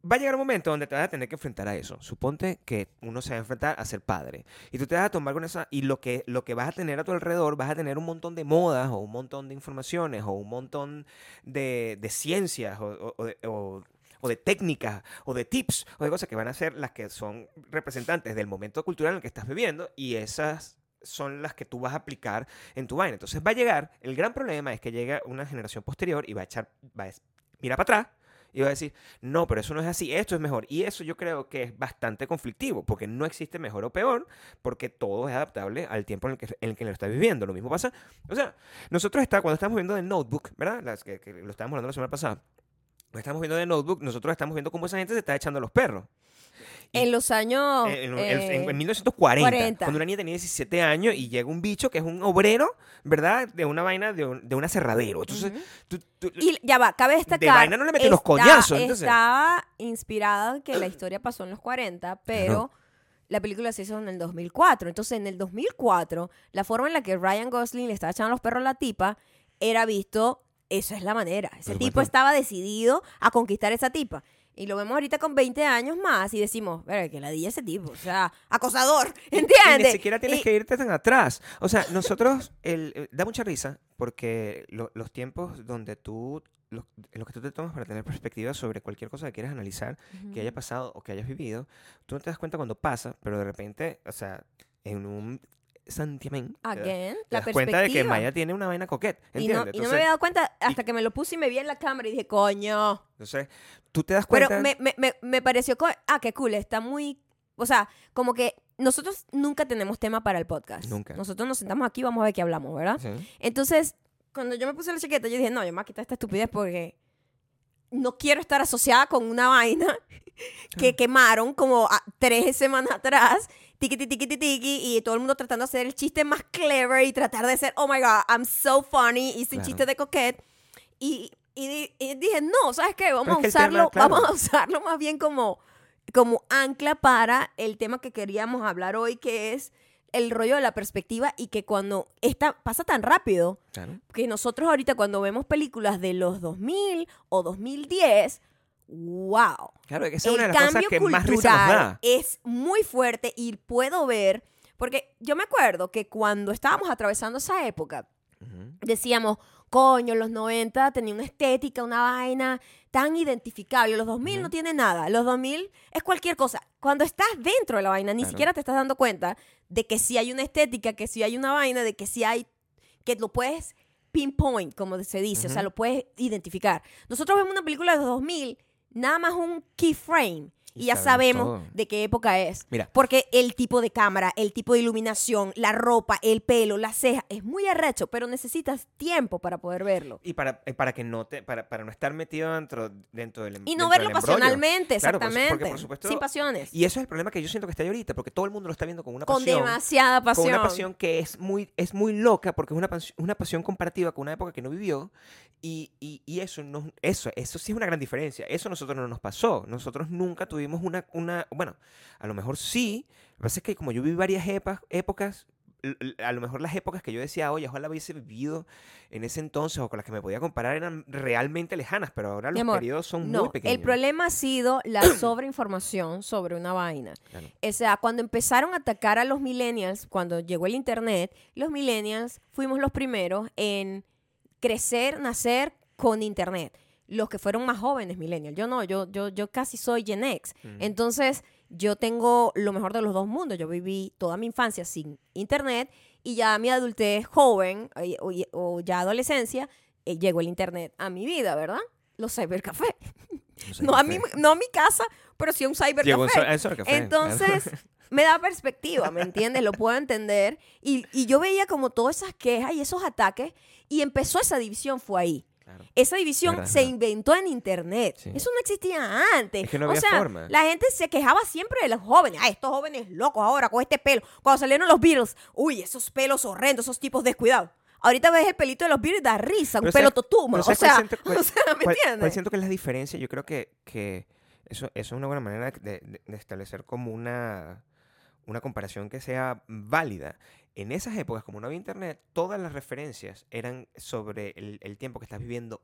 S2: Va a llegar un momento donde te vas a tener que enfrentar a eso. Suponte que uno se va a enfrentar a ser padre. Y tú te vas a tomar con esa. Y lo que, lo que vas a tener a tu alrededor, vas a tener un montón de modas, o un montón de informaciones, o un montón de, de ciencias, o, o- de técnicas, o de tips, o de cosas que van a ser las que son representantes del momento cultural en el que estás viviendo. Y esas son las que tú vas a aplicar en tu vaina. Entonces va a llegar, el gran problema es que llega una generación posterior y va a echar, va a mirar para atrás y va a decir, no, pero eso no es así, esto es mejor. Y eso yo creo que es bastante conflictivo, porque no existe mejor o peor, porque todo es adaptable al tiempo en el que, en el que lo estás viviendo. Lo mismo pasa, o sea, nosotros está, cuando estamos viendo de Notebook, ¿verdad? Las que, que lo estábamos hablando la semana pasada, lo estamos viendo de Notebook, nosotros estamos viendo cómo esa gente se está echando a los perros.
S1: En los años...
S2: en, en-
S1: eh,
S2: en- en 1940,
S1: 40.
S2: cuando una niña tenía 17 años y llega un bicho que es un obrero, ¿verdad? De una vaina, de un, de un aserradero. Entonces,
S1: Ujú.
S2: tú- tú-
S1: Y ya va, cabe destacar.
S2: vaina no le mete los coñazos, entonces.
S1: Estaba inspirada que la historia pasó en los 40, pero la película se hizo en el 2004. Entonces, en el 2004, la forma en la que Ryan Gosling le estaba echando los perros a la tipa era visto, eso es la manera. Ese tipo estaba decidido a conquistar a esa tipa. Y lo vemos ahorita con 20 años más y decimos, "Verga, que la di ese tipo, o sea, acosador,
S2: Y
S1: ¿entiendes?
S2: ni siquiera tienes
S1: Y-
S2: que irte tan atrás. O sea, nosotros, el, eh, da mucha risa porque lo- los tiempos donde tú, los, en los que tú te tomas para tener perspectiva sobre cualquier cosa que quieras analizar, que haya pasado o que hayas vivido, tú no te das cuenta cuando pasa, pero de repente, o sea, en un santiamén,
S1: Again, la
S2: das cuenta de que. Maya tiene una vaina coquette,
S1: Y no, y no me había dado cuenta hasta que me lo puse y me vi en la cámara y dije, coño.
S2: Entonces, tú te das
S1: Pero
S2: cuenta...
S1: me, me, me, me pareció, ah, qué cool, está muy, o sea, como que nosotros nunca tenemos tema para el podcast.
S2: Nunca.
S1: Nosotros nos sentamos aquí y vamos a ver qué hablamos, ¿verdad?
S2: Sí.
S1: Entonces, cuando yo me puse la chaqueta, yo dije, no, yo me voy a quitar esta estupidez porque no quiero estar asociada con una vaina que quemaron como tres semanas atrás, tiqui, tiqui, tiqui, tiqui, y todo el mundo tratando de hacer el chiste más clever y tratar de ser, oh my god, I'm so funny, hice un
S2: Claro.
S1: chiste de coquette. Y, y y dije, no, ¿sabes qué? Vamos
S2: Pero
S1: a
S2: el tema,
S1: usarlo,
S2: claro.
S1: vamos a usarlo más bien como, como ancla para el tema que queríamos hablar hoy, que es el rollo de la perspectiva y que cuando esta pasa tan rápido,
S2: Claro.
S1: que nosotros ahorita cuando vemos películas de los 2000 o 2010, wow.
S2: Claro, es que esa es una de las cosas que más risa nos
S1: cultural
S2: da.
S1: es muy fuerte y puedo ver, porque yo me acuerdo que cuando estábamos atravesando esa época, decíamos, coño, los 90 tenía una estética, una vaina tan identificable. Los 2000
S2: Ujú.
S1: no tiene nada. Los 2000 es cualquier cosa. Cuando estás dentro de la vaina, ni
S2: Claro.
S1: siquiera te estás dando cuenta de que sí hay una estética, que sí hay una vaina, de que sí hay, que lo puedes pinpoint, como se dice, o sea, lo puedes identificar. Nosotros vemos una película de los 2000, nada más un keyframe. Y, ya
S2: sabemos todo.
S1: de qué época es.
S2: Mira.
S1: Porque el tipo de cámara, el tipo de iluminación, la ropa, el pelo, las cejas, es muy arrecho, pero necesitas tiempo para poder verlo.
S2: Y para, eh, para que no te, para, para no estar metido dentro, dentro del em-
S1: Y no verlo pasionalmente,
S2: Claro, porque,
S1: exactamente.
S2: por supuesto,
S1: Sin pasiones.
S2: Y eso es el problema que yo siento que está ahí ahorita, porque todo el mundo lo está viendo con una
S1: con
S2: pasión.
S1: demasiada pasión.
S2: Con una pasión que es muy, es muy loca, porque es una, pas- una pasión comparativa con una época que no vivió. Y, y, y eso, no, eso, eso sí es una gran diferencia. Eso a nosotros no nos pasó. Nosotros nunca tuvimos una, una bueno, a lo mejor sí. Lo que pasa es que como yo viví varias épocas, a lo mejor las épocas que yo decía, oye, ojalá hubiese vivido en ese entonces o con las que me podía comparar eran realmente lejanas, pero ahora los
S1: amor,
S2: periodos son muy
S1: No,
S2: pequeños.
S1: el problema ha sido la sobreinformación sobre una vaina.
S2: Claro.
S1: O sea, cuando empezaron a atacar a los millennials, cuando llegó el internet, los millennials fuimos los primeros en crecer, nacer con internet. Los que fueron más jóvenes millennials. Yo no, yo, yo, yo casi soy Gen X.
S2: Mm.
S1: Entonces, yo tengo lo mejor de los dos mundos. Yo viví toda mi infancia sin internet y ya mi adultez joven eh, o, o ya adolescencia, eh, llegó el internet a mi vida, ¿verdad? Los cybercafés.
S2: sé
S1: No a, mi, no a mi casa, pero sí a un cybercafé.
S2: So- claro.
S1: Entonces, me da perspectiva, ¿me entiendes? Lo puedo entender. Y, y yo veía como todas esas quejas y esos ataques y empezó esa división, fue ahí.
S2: Claro.
S1: Esa división
S2: Verdad,
S1: se inventó en internet.
S2: Sí.
S1: Eso no existía antes.
S2: Es que no
S1: o
S2: había
S1: sea,
S2: forma.
S1: la gente se quejaba siempre de los jóvenes. Ay, estos jóvenes locos ahora con este pelo. Cuando salieron los Beatles, uy, esos pelos horrendos, esos tipos descuidados. Ahorita ves el pelito de los Beatles y da risa, un pelo
S2: ¿sabes-
S1: totuma. O
S2: ¿sabes cuál
S1: sea,
S2: siento- cuál-
S1: o sea, ¿me
S2: ¿Cuál-
S1: entiendes?
S2: cuál siento que es la diferencia? Yo creo que, que eso, eso es una buena manera de, de- de establecer como una, una comparación que sea válida. En esas épocas, como no había internet, todas las referencias eran sobre el, el tiempo que estás viviendo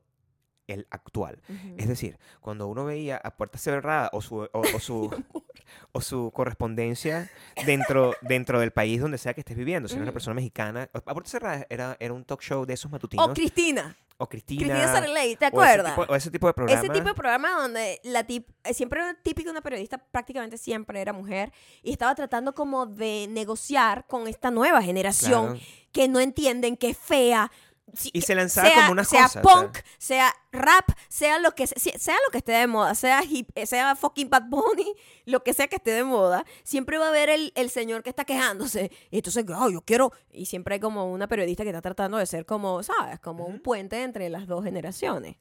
S2: el actual.
S1: Ujú.
S2: Es decir, cuando uno veía a puerta cerrada o su, o, o su, o su correspondencia dentro, dentro del país donde sea que estés viviendo, si eres una
S1: Ujú.
S2: persona mexicana, a puerta cerrada era, era un talk show de esos matutinos.
S1: O Cristina.
S2: o Cristina.
S1: Cristina Sareley, ¿te
S2: o ese
S1: acuerdas?
S2: tipo- O ese tipo de programa.
S1: Ese tipo de programa donde la tip, eh, siempre era típico una periodista, prácticamente siempre era mujer, y estaba tratando como de negociar con esta nueva generación
S2: Claro.
S1: que no entienden que es fea. Si-
S2: Y se lanzaba
S1: sea,
S2: como una
S1: sea
S2: o sea,
S1: punk, sea rap, sea lo que sea lo que esté de moda, sea hip, eh, sea fucking Bad Bunny, lo que sea que esté de moda, siempre va a haber el, el señor que está quejándose. Y entonces, "Ah, yo quiero. Y siempre hay como una periodista que está tratando de ser como, ¿sabes? Como un puente entre las dos generaciones.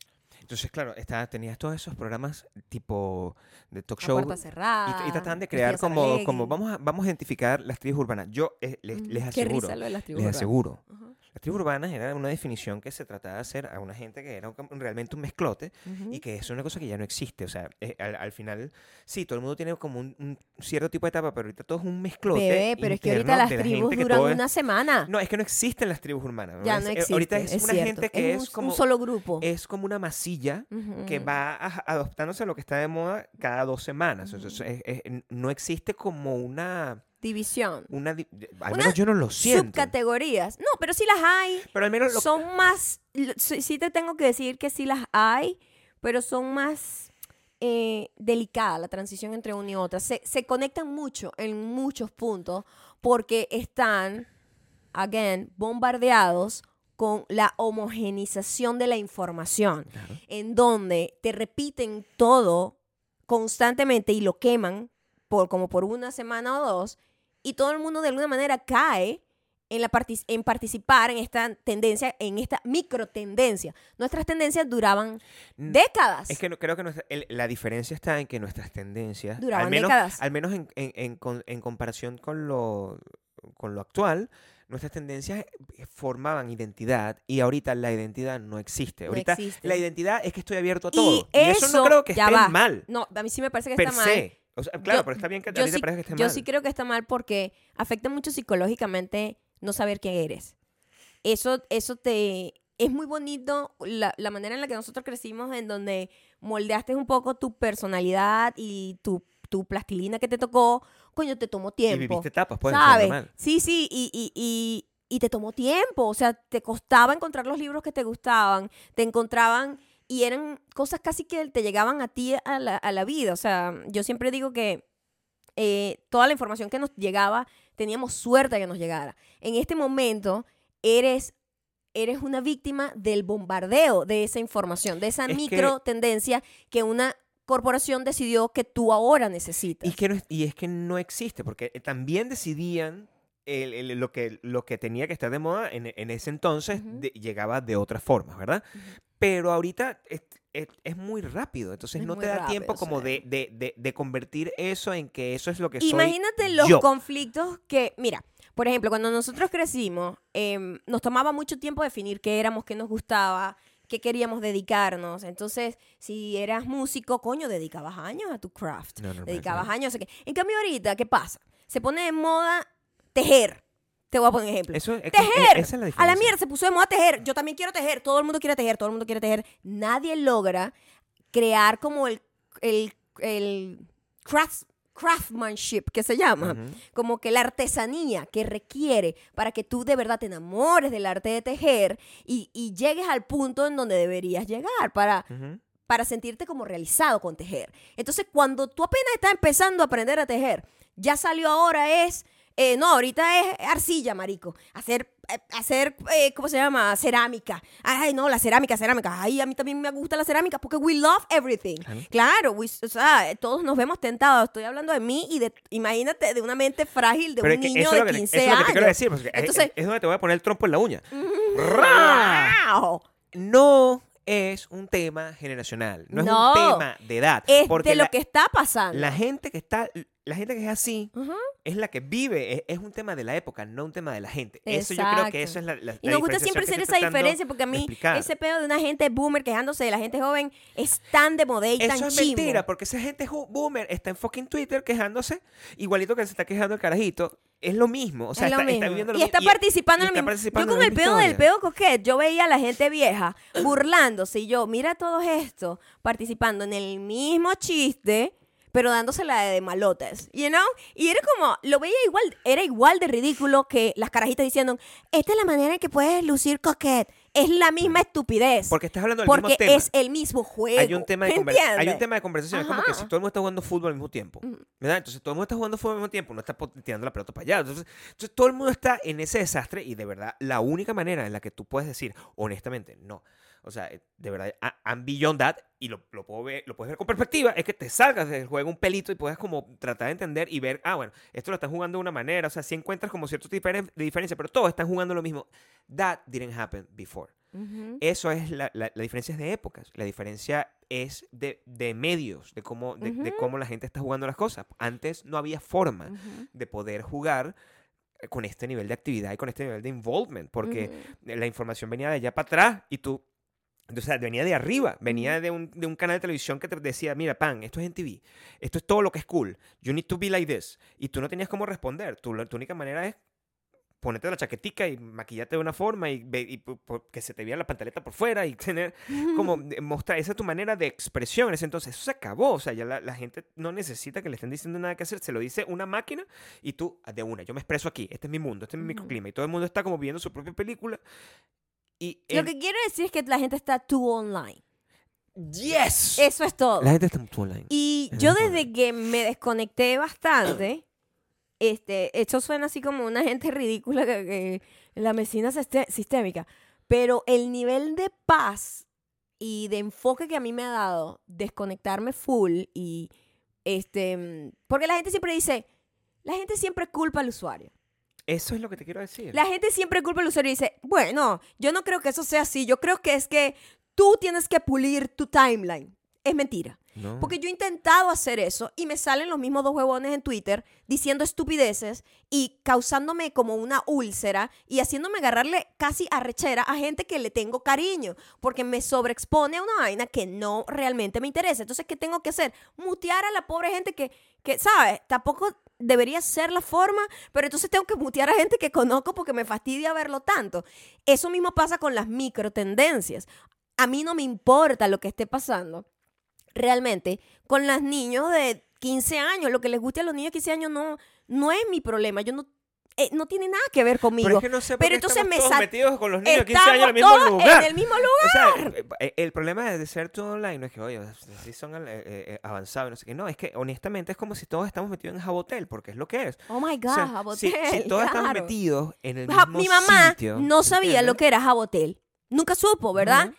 S2: Entonces, claro, está, tenías todos esos programas tipo de talk show.
S1: puerta cerrada.
S2: Y, y trataban de crear como, como vamos, a, vamos a identificar las tribus urbanas. Yo eh, les,
S1: Ujú.
S2: les
S1: Qué
S2: aseguro,
S1: risa lo de las tribus
S2: les
S1: urbanas.
S2: aseguro, las tribus urbanas era una definición que se trataba de hacer a una gente que era un- realmente un mezclote y que es una cosa que ya no existe. O sea, eh, al, al final, sí, todo el mundo tiene como un, un cierto tipo de etapa, pero ahorita todo es un mezclote.
S1: Bebé, pero es que ahorita las
S2: la
S1: tribus duran
S2: es-
S1: una semana.
S2: No, es que no existen las tribus urbanas.
S1: ya
S2: Es-
S1: no
S2: eh,
S1: existe.
S2: Ahorita es, una
S1: cierto.
S2: gente que es,
S1: un,
S2: como
S1: un solo grupo.
S2: es como una masilla que va a- adoptándose a lo que está de moda cada dos semanas. Entonces, es- es- no existe como una...
S1: División.
S2: una al
S1: Una
S2: menos yo no lo siento.
S1: Subcategorías. No, pero sí las hay.
S2: Pero al menos lo-
S1: Son más. Sí te tengo que decir que sí las hay, pero son más eh, delicadas la transición entre una y otra. Se, se conectan mucho en muchos puntos porque están, again, bombardeados con la homogenización de la información
S2: Claro.
S1: en donde te repiten todo constantemente y lo queman por como por una semana o dos y todo el mundo de alguna manera cae en, la partic- en participar en esta tendencia, en esta micro tendencia. Nuestras tendencias duraban
S2: Mm,
S1: décadas.
S2: Es que no- creo que nuestra- el- la diferencia está en que nuestras tendencias,
S1: Duraban
S2: al menos,
S1: décadas.
S2: al menos en, en- en en comparación con lo, con lo actual, nuestras tendencias eh, formaban identidad y ahorita la identidad no existe.
S1: No
S2: ahorita
S1: existe.
S2: la identidad es que estoy abierto a todo. Y, eso,
S1: eso,
S2: no creo que esté
S1: va.
S2: mal,
S1: No, a mí sí me parece que
S2: per
S1: está mal.
S2: se. O sea, claro,
S1: Yo-
S2: pero está bien que a
S1: yo
S2: ti te
S1: sí-
S2: parezca que esté
S1: Yo
S2: mal.
S1: sí creo que está mal porque afecta mucho psicológicamente no saber quién eres. Eso, eso te... Es muy bonito la, la manera en la que nosotros crecimos, en donde moldeaste un poco tu personalidad y tu, tu plastilina que te tocó. Coño, te tomó
S2: y
S1: tiempo.
S2: viviste etapas, pues,
S1: ¿Sabes?
S2: normal.
S1: Sí, sí, y, y, y, y te tomó tiempo. O sea, te costaba encontrar los libros que te gustaban, te encontraban y eran cosas casi que te llegaban a ti a la, a la vida. O sea, yo siempre digo que eh, toda la información que nos llegaba, teníamos suerte que nos llegara. En este momento, eres, eres una víctima del bombardeo de esa información, de esa
S2: Es que-
S1: micro tendencia que una corporación decidió que tú ahora necesitas.
S2: Y, que no es, y es que no existe, porque eh, también decidían el- el- lo, que, lo que tenía que estar de moda en, en ese entonces, de- llegaba de otra forma, ¿verdad? Pero ahorita es, es- es muy rápido, entonces
S1: Es
S2: no te da
S1: rápido,
S2: tiempo como de, de- de- de convertir eso en que eso es lo que soy
S1: Imagínate los
S2: yo.
S1: conflictos que, mira, por ejemplo, cuando nosotros crecimos, em, nos tomaba mucho tiempo definir qué éramos, qué nos gustaba, qué queríamos dedicarnos. Entonces, si eras músico, coño, dedicabas años a tu craft.
S2: No, normal,
S1: dedicabas
S2: claro.
S1: años. no sé qué. En cambio, ahorita, ¿qué pasa? Se pone de moda tejer. Te voy a poner un ejemplo.
S2: Eso es que-
S1: Tejer.
S2: esa es la
S1: A la mierda se puso de moda tejer. Yo también quiero tejer. Todo el mundo quiere tejer. Todo el mundo quiere tejer. Nadie logra crear como el, el, el crafts- craftsmanship que se llama. Como que la artesanía que requiere para que tú de verdad te enamores del arte de tejer y, y llegues al punto en donde deberías llegar para, para sentirte como realizado con tejer. Entonces, cuando tú apenas estás empezando a aprender a tejer, ya salió ahora es, eh, no, ahorita es arcilla, marico, hacer, hacer, eh, ¿cómo se llama? Cerámica. Ay, no, la cerámica, cerámica. Ay, a mí también me gusta la cerámica porque we love everything.
S2: Claro.
S1: Claro, we- o sea, todos nos vemos tentados. Estoy hablando de mí y de, imagínate, de una mente frágil de
S2: Pero
S1: un
S2: es que
S1: niño de
S2: que,
S1: 15
S2: eso es lo que
S1: años.
S2: te quiero decir, porque es-
S1: Entonces-
S2: es, es donde te voy a poner el trompo en la uña. ¡Ra!
S1: ¡Wow!
S2: No es un tema generacional, no,
S1: No.
S2: es un tema de edad.
S1: Es
S2: porque
S1: de lo
S2: la,
S1: que está pasando.
S2: la gente que está, la gente que es así, es la que vive, es, es un tema de la época, no un tema de la gente. Eso yo creo que eso es la, la
S1: Y nos gusta siempre hacer esa diferencia porque a mí ese pedo de una gente boomer quejándose de la gente joven es tan de moda y tan
S2: Eso es mentira, porque esa gente boomer está en fucking Twitter quejándose, igualito que se está quejando el carajito. Es lo mismo, o sea,
S1: Es
S2: está, está viviendo lo
S1: y está
S2: mismo.
S1: participando
S2: y
S1: en lo
S2: está
S1: mismo.
S2: participando
S1: Yo con el pedo del pedo coquet, yo veía a la gente vieja burlándose y yo, mira todo esto, participando en el mismo chiste, pero dándosela de malotes, you know? Y era como, lo veía igual, era igual de ridículo que las carajitas diciendo, esta es la manera en que puedes lucir coquet. Es la misma estupidez.
S2: Porque estás hablando del
S1: porque
S2: mismo tema.
S1: es el mismo juego.
S2: hay un tema de conver-
S1: ¿entiendes?
S2: hay un tema de conversación es como que
S1: Ajá.
S2: si todo el mundo está jugando fútbol al mismo tiempo ¿verdad? entonces todo el mundo está jugando fútbol al mismo tiempo no está tirando la pelota para allá entonces, entonces todo el mundo está en ese desastre y de verdad la única manera en la que tú puedes decir honestamente no o sea eh, de verdad I'm beyond that y lo, lo, puedo ver, lo puedes ver con perspectiva es que te salgas del juego un pelito y puedas como tratar de entender y ver ah bueno esto lo están jugando de una manera o sea si encuentras como cierto tipo de diferencia pero todos están jugando lo mismo that didn't happen before. Eso es la, la, la diferencia es de épocas. La diferencia es de, de medios, de cómo, de, de cómo la gente está jugando las cosas. Antes no había forma de poder jugar eh, con este nivel de actividad y con este nivel de involvement, porque la información venía de allá para atrás y tú, o sea, venía de arriba, venía de, un, de un canal de televisión que te decía, mira, pan, esto es en TV, esto es todo lo que es cool, you need to be like this, y tú no tenías cómo responder, tu, tu única manera es ponerte la chaquetica y maquillarte de una forma y, que se te vea la pantaleta por fuera y tener como mostrar, esa es tu manera de expresión entonces, eso se acabó, o sea, ya la, la gente no necesita que le estén diciendo nada que hacer, se lo dice una máquina y tú, de una, yo me expreso aquí, este es mi mundo, este es mi microclima y todo el mundo está como viendo su propia película y
S1: Lo que quiero decir es que la gente está too online.
S2: Yes.
S1: Eso es todo.
S2: La gente está mucho online.
S1: Y
S2: Es
S1: yo desde que me desconecté bastante, este, esto suena así como una gente ridícula que, que la medicina sistémica, pero el nivel de paz y de enfoque que a mí me ha dado desconectarme full y este, mm, porque la gente siempre dice, la gente siempre culpa al usuario.
S2: Eso es lo que te quiero decir.
S1: La gente siempre culpa al usuario y dice, bueno, yo no creo que eso sea así, yo creo que es que tú tienes que pulir tu timeline. Es mentira.
S2: No.
S1: Porque yo he intentado hacer eso y me salen los mismos dos huevones en Twitter diciendo estupideces y causándome como una úlcera y haciéndome agarrarle casi arrechera a gente que le tengo cariño porque me sobreexpone a una vaina que no realmente me interesa. Entonces, ¿qué tengo que hacer? Mutear a la pobre gente que, que ¿sabes? Tampoco debería ser la forma, pero entonces tengo que mutear a gente que conozco porque me fastidia verlo tanto. Eso mismo pasa con las micro tendencias. A mí no me importa lo que esté pasando realmente con los niños de 15 años. Lo que les guste a los niños de 15 años no, no es mi problema. Yo no, eh, no tiene nada que ver conmigo.
S2: Pero es que no sé por
S1: Pero
S2: qué
S1: entonces
S2: estamos
S1: me
S2: todos metidos con los niños de 15
S1: Estamos
S2: años en el mismo
S1: todos
S2: lugar.
S1: en el mismo lugar.
S2: O sea, eh, el problema de ser todo online no es que, oye, sí son eh, avanzados, no sé qué. No, es que honestamente es como si todos estamos metidos en Jabotel, porque es lo que es.
S1: Oh my God,
S2: O sea,
S1: Jabotel.
S2: si, si todos estamos
S1: claro.
S2: metidos en el mismo
S1: Mi mamá
S2: sitio,
S1: no sabía lo que era Jabotel. Nunca supo, ¿verdad?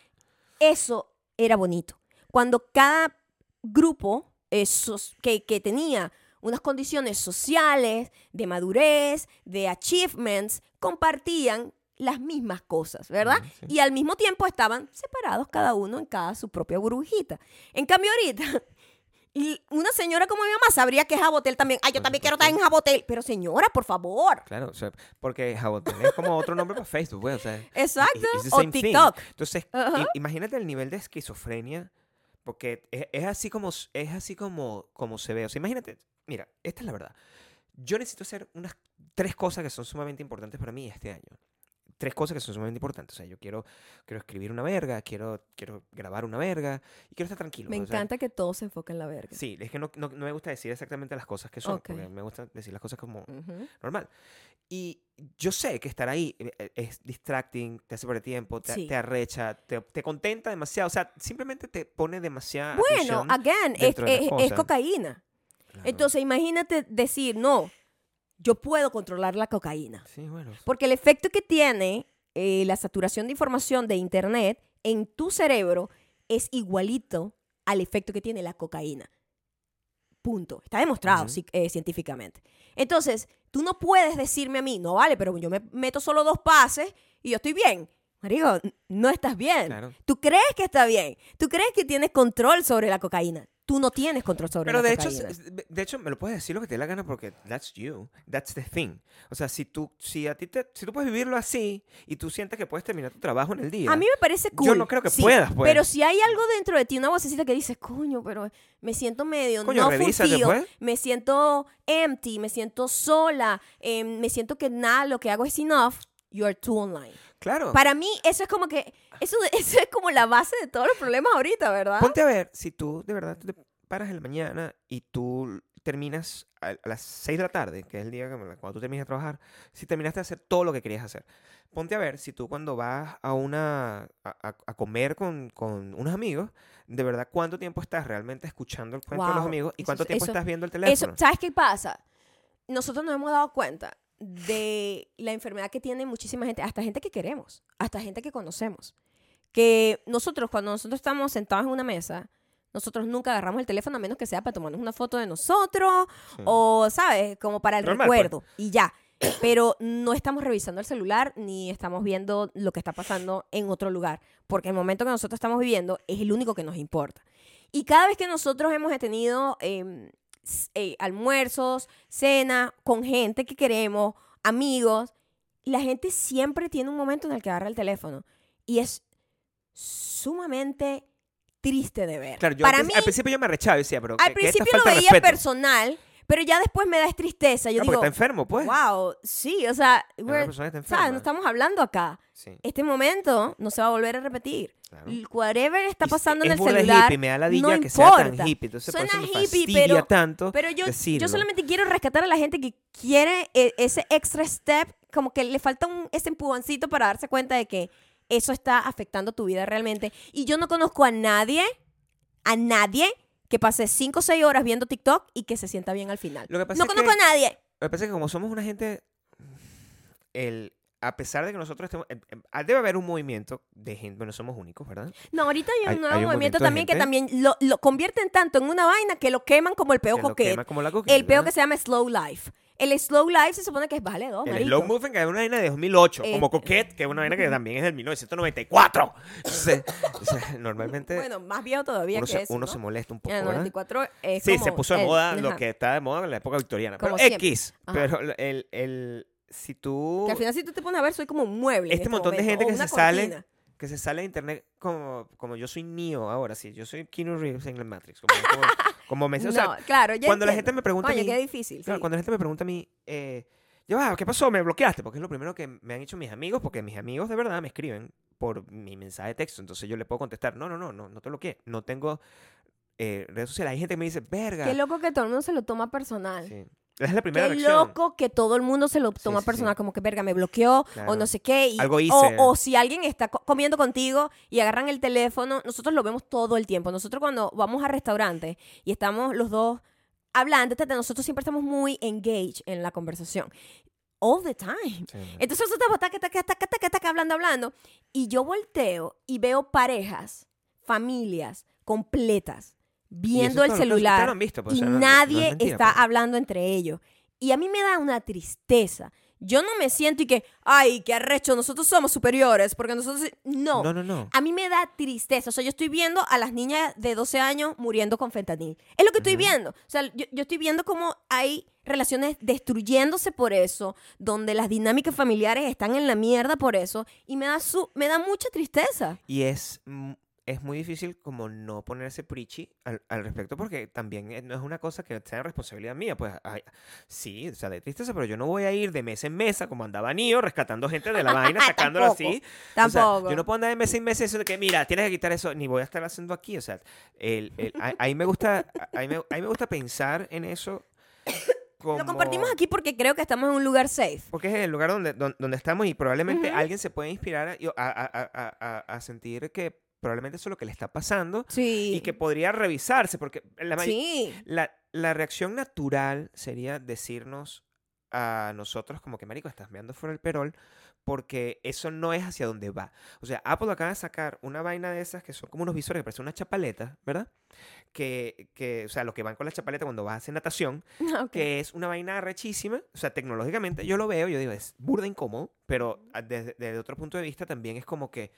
S1: Eso era bonito. Cuando cada grupo esos, que, que tenía unas condiciones sociales, de madurez, de achievements, compartían las mismas cosas, ¿verdad?
S2: Sí.
S1: Y al mismo tiempo estaban separados cada uno en cada su propia burbujita. En cambio ahorita, y una señora como mi mamá sabría que es Jabotel también. Ay, yo también quiero estar en Jabotel. Pero señora, por favor.
S2: Claro, o sea, porque Jabotel es como otro nombre para Facebook, pues, o sea,
S1: Exacto. O
S2: same thing.
S1: TikTok.
S2: Entonces,
S1: Ajá.
S2: i- imagínate el nivel de esquizofrenia, porque es, así como es así como, como se ve. O sea, imagínate, mira, esta es la verdad. Yo necesito hacer unas tres cosas que son sumamente importantes para mí este año. Tres cosas que son sumamente importantes. O sea, yo quiero, quiero escribir una verga, quiero, quiero grabar una verga y quiero estar tranquilo.
S1: Me
S2: o sea,
S1: encanta que todo se enfoque en la verga.
S2: Sí, es que no, no, no me gusta decir exactamente las cosas que son,
S1: Ok.
S2: porque me gusta decir las cosas como
S1: Ujú.
S2: normal. Y yo sé que estar ahí eh, eh, es distracting, te hace perder tiempo, te,
S1: Sí.
S2: te arrecha, te, te contenta demasiado. O sea, simplemente te pone demasiada
S1: Bueno, again, es,
S2: de
S1: es- es cocaína.
S2: Claro.
S1: Entonces, imagínate decir, no, yo puedo controlar la cocaína.
S2: Sí, bueno.
S1: Porque el efecto que tiene eh, la saturación de información de Internet en tu cerebro es igualito al efecto que tiene la cocaína. Punto. Está demostrado eh, científicamente. Entonces, tú no puedes decirme a mí, no vale, pero yo me meto solo dos pases y yo estoy bien. Marico, no estás bien.
S2: Claro.
S1: Tú crees que está bien. Tú crees que tienes control sobre la cocaína. Tú no tienes control sobre
S2: Pero
S1: la
S2: de hecho,
S1: cocaína.
S2: de hecho, me lo puedes decir lo que te dé la gana porque that's you. That's the thing. O sea, si tú, si a ti te, si tú puedes vivirlo así y tú sientes que puedes terminar tu trabajo en el día.
S1: A mí me parece cool.
S2: Yo no creo que
S1: sí,
S2: puedas, pues.
S1: Pero si hay algo dentro de ti, una vocecita que dice, coño, pero me siento medio
S2: Coño,
S1: no
S2: pues.
S1: me siento empty, me siento sola, eh, me siento que nada, lo que hago es enough, you are too online.
S2: Claro.
S1: Para mí, eso es como que, eso, eso es como la base de todos los problemas ahorita, ¿verdad?
S2: Ponte a ver si tú de verdad te paras en la mañana y tú terminas a, las 6 de la tarde, que es el día cuando tú terminas de trabajar, si terminaste de hacer todo lo que querías hacer. Ponte a ver si tú cuando vas a una a, comer con, con unos amigos, de verdad cuánto tiempo estás realmente escuchando el cuento de los amigos y
S1: eso
S2: cuánto tiempo
S1: eso-
S2: estás viendo el
S1: Eso,
S2: teléfono.
S1: ¿Sabes qué pasa? Nosotros nos hemos dado cuenta de la enfermedad que tiene muchísima gente, hasta gente que queremos, hasta gente que conocemos. Que nosotros, cuando nosotros estamos sentados en una mesa, nosotros nunca agarramos el teléfono a menos que sea para tomarnos una foto de nosotros
S2: Sí.
S1: o, ¿sabes? Como para el
S2: Normal, pues.
S1: recuerdo. Y ya. pero no estamos revisando el celular ni estamos viendo lo que está pasando en otro lugar, porque el momento que nosotros estamos viviendo es el único que nos importa. Y cada vez que nosotros hemos tenido em, eh, almuerzos, cena con gente que queremos, amigos, la gente siempre tiene un momento en el que agarra el teléfono y es sumamente triste de ver.
S2: Claro, yo
S1: Para
S2: al,
S1: mí,
S2: al principio yo me arrechaba y decía, pero
S1: al
S2: ¿qué- qué esta
S1: principio lo
S2: falta
S1: veía
S2: respeto?
S1: personal, pero ya después me da tristeza. Yo
S2: No, porque
S1: digo,
S2: está enfermo, pues.
S1: wow, sí, o sea, we're- ¿sabes? No estamos hablando acá.
S2: Sí,
S1: Este momento no se va a volver a repetir.
S2: claro.
S1: Whatever está pasando
S2: es
S1: en el celular.
S2: hippie, me da la
S1: no
S2: que sea tan
S1: importa.
S2: hippie. Entonces, por
S1: Suena
S2: eso me
S1: hippie, pero-
S2: tanto
S1: Pero yo,
S2: decirlo.
S1: yo solamente quiero rescatar a la gente que quiere e- ese extra step, como que le falta un, ese empujoncito para darse cuenta de que eso está afectando tu vida realmente. Y yo no conozco a nadie, a nadie que pase 5 o 6 horas viendo TikTok y que se sienta bien al final.
S2: Lo que pasa
S1: No
S2: es
S1: conozco
S2: que-
S1: a nadie.
S2: Lo que pasa es que como somos una gente, el, a pesar de que nosotros estemos, em, em, ah, debe haber un movimiento de gente, bueno, somos únicos, ¿verdad?
S1: No, ahorita hay un nuevo
S2: hay un
S1: movimiento también que también lo, lo convierten tanto en una vaina que lo queman como el peo coquete.
S2: como la coqueta,
S1: El peo
S2: ¿verdad?
S1: que se llama slow life. El slow life se supone que es vale dos,
S2: El
S1: marico.
S2: slow moving que es una vaina de 2008,
S1: Eh,
S2: como Coquette, que es una vaina que también es del 1994. Entonces, normalmente
S1: Bueno, más viejo todavía
S2: uno,
S1: que
S2: se,
S1: eso,
S2: uno
S1: ¿no?
S2: se molesta un poco,
S1: En el
S2: ¿verdad?
S1: 94 es
S2: Sí,
S1: como
S2: se puso de
S1: el-
S2: moda lo
S1: ajá.
S2: que estaba de moda en la época victoriana. Pero
S1: siempre.
S2: X,
S1: Ajá.
S2: pero el, el, si tú...
S1: Que al final si tú te pones a ver soy como un mueble. en
S2: Este montón de gente que se sale que se sale de internet como, como yo soy Neo ahora, sí, yo soy Keanu Reeves en el Matrix. Como, como, como me, o sea,
S1: no, claro, ya
S2: cuando la gente me pregunta a
S1: Coño,
S2: mí-
S1: qué difícil.
S2: claro,
S1: sí.
S2: cuando la gente me pregunta a mí, eh, va, ¿qué pasó? ¿Me bloqueaste? Porque es lo primero que me han hecho mis amigos, porque mis amigos de verdad me escriben por mi mensaje de texto, entonces yo le puedo contestar, no, no, no, no, no te bloqueé, no tengo eh, redes sociales. Hay gente que me dice, verga.
S1: Qué loco que todo el mundo se lo toma personal.
S2: Sí. Es la primera
S1: Qué
S2: reacción.
S1: loco que todo el mundo se lo toma
S2: sí,
S1: personal,
S2: sí.
S1: como que verga, me bloqueó o
S2: Claro.
S1: no sé qué. y-
S2: Algo
S1: o,
S2: hice.
S1: o si alguien está co- comiendo contigo y agarran el teléfono, nosotros lo vemos todo el tiempo. Nosotros cuando vamos a restaurantes y estamos los dos hablando, nosotros siempre estamos muy engaged en la conversación. All the time.
S2: Sí.
S1: Entonces nosotros estamos taca, taca, taca, taca, taca, hablando, hablando. Y yo volteo y veo parejas, familias completas, viendo el celular
S2: lo han visto, pues,
S1: y
S2: o sea, no- no es
S1: nadie
S2: mentira,
S1: está
S2: pues.
S1: hablando entre ellos. Y a mí me da una tristeza. Yo no me siento y que, ay, qué arrecho, nosotros somos superiores, porque nosotros... No.
S2: No, no, no.
S1: A mí me da tristeza. O sea, yo estoy viendo a las niñas de 12 años muriendo con fentanil. Es lo que estoy viendo. O sea, yo, yo estoy viendo cómo hay relaciones destruyéndose por eso, donde las dinámicas familiares están en la mierda por eso, y me da, su, me da mucha tristeza.
S2: Y es, es muy difícil como no ponerse preachy al, al respecto porque también eh, no es una cosa que sea responsabilidad mía. Pues ay, sí, o sea, de tristeza, pero yo no voy a ir de mesa en mesa como andaba Nio rescatando gente de la vaina, sacándolo
S1: Tampoco,
S2: así. O sea,
S1: Tampoco.
S2: yo no puedo andar de mesa en mesa eso de que, mira, tienes que quitar eso, ni voy a estar haciendo aquí. O sea, el, el- a- ahí me gusta, a- ahí me, ahí me gusta pensar en eso. Como...
S1: Lo compartimos aquí porque creo que estamos en un lugar safe.
S2: Porque es el lugar donde, don- donde, estamos y probablemente
S1: Ujú.
S2: alguien se puede inspirar a, a- a- a- a- a sentir que probablemente eso es lo que le está pasando
S1: Sí.
S2: y que podría revisarse, porque la,
S1: Sí.
S2: la, la reacción natural sería decirnos a nosotros como que, marico, estás meando fuera el perol, porque eso no es hacia donde va. O sea, Apple acaba de sacar una vaina de esas que son como unos visores que parecen una chapaleta, ¿verdad? Que, que, o sea, lo que van con la chapaleta cuando vas a hacer natación,
S1: Ok.
S2: que es una vaina rechísima. O sea, tecnológicamente yo lo veo, yo digo, es burda incómodo, pero a- desde, desde otro punto de vista también es como que,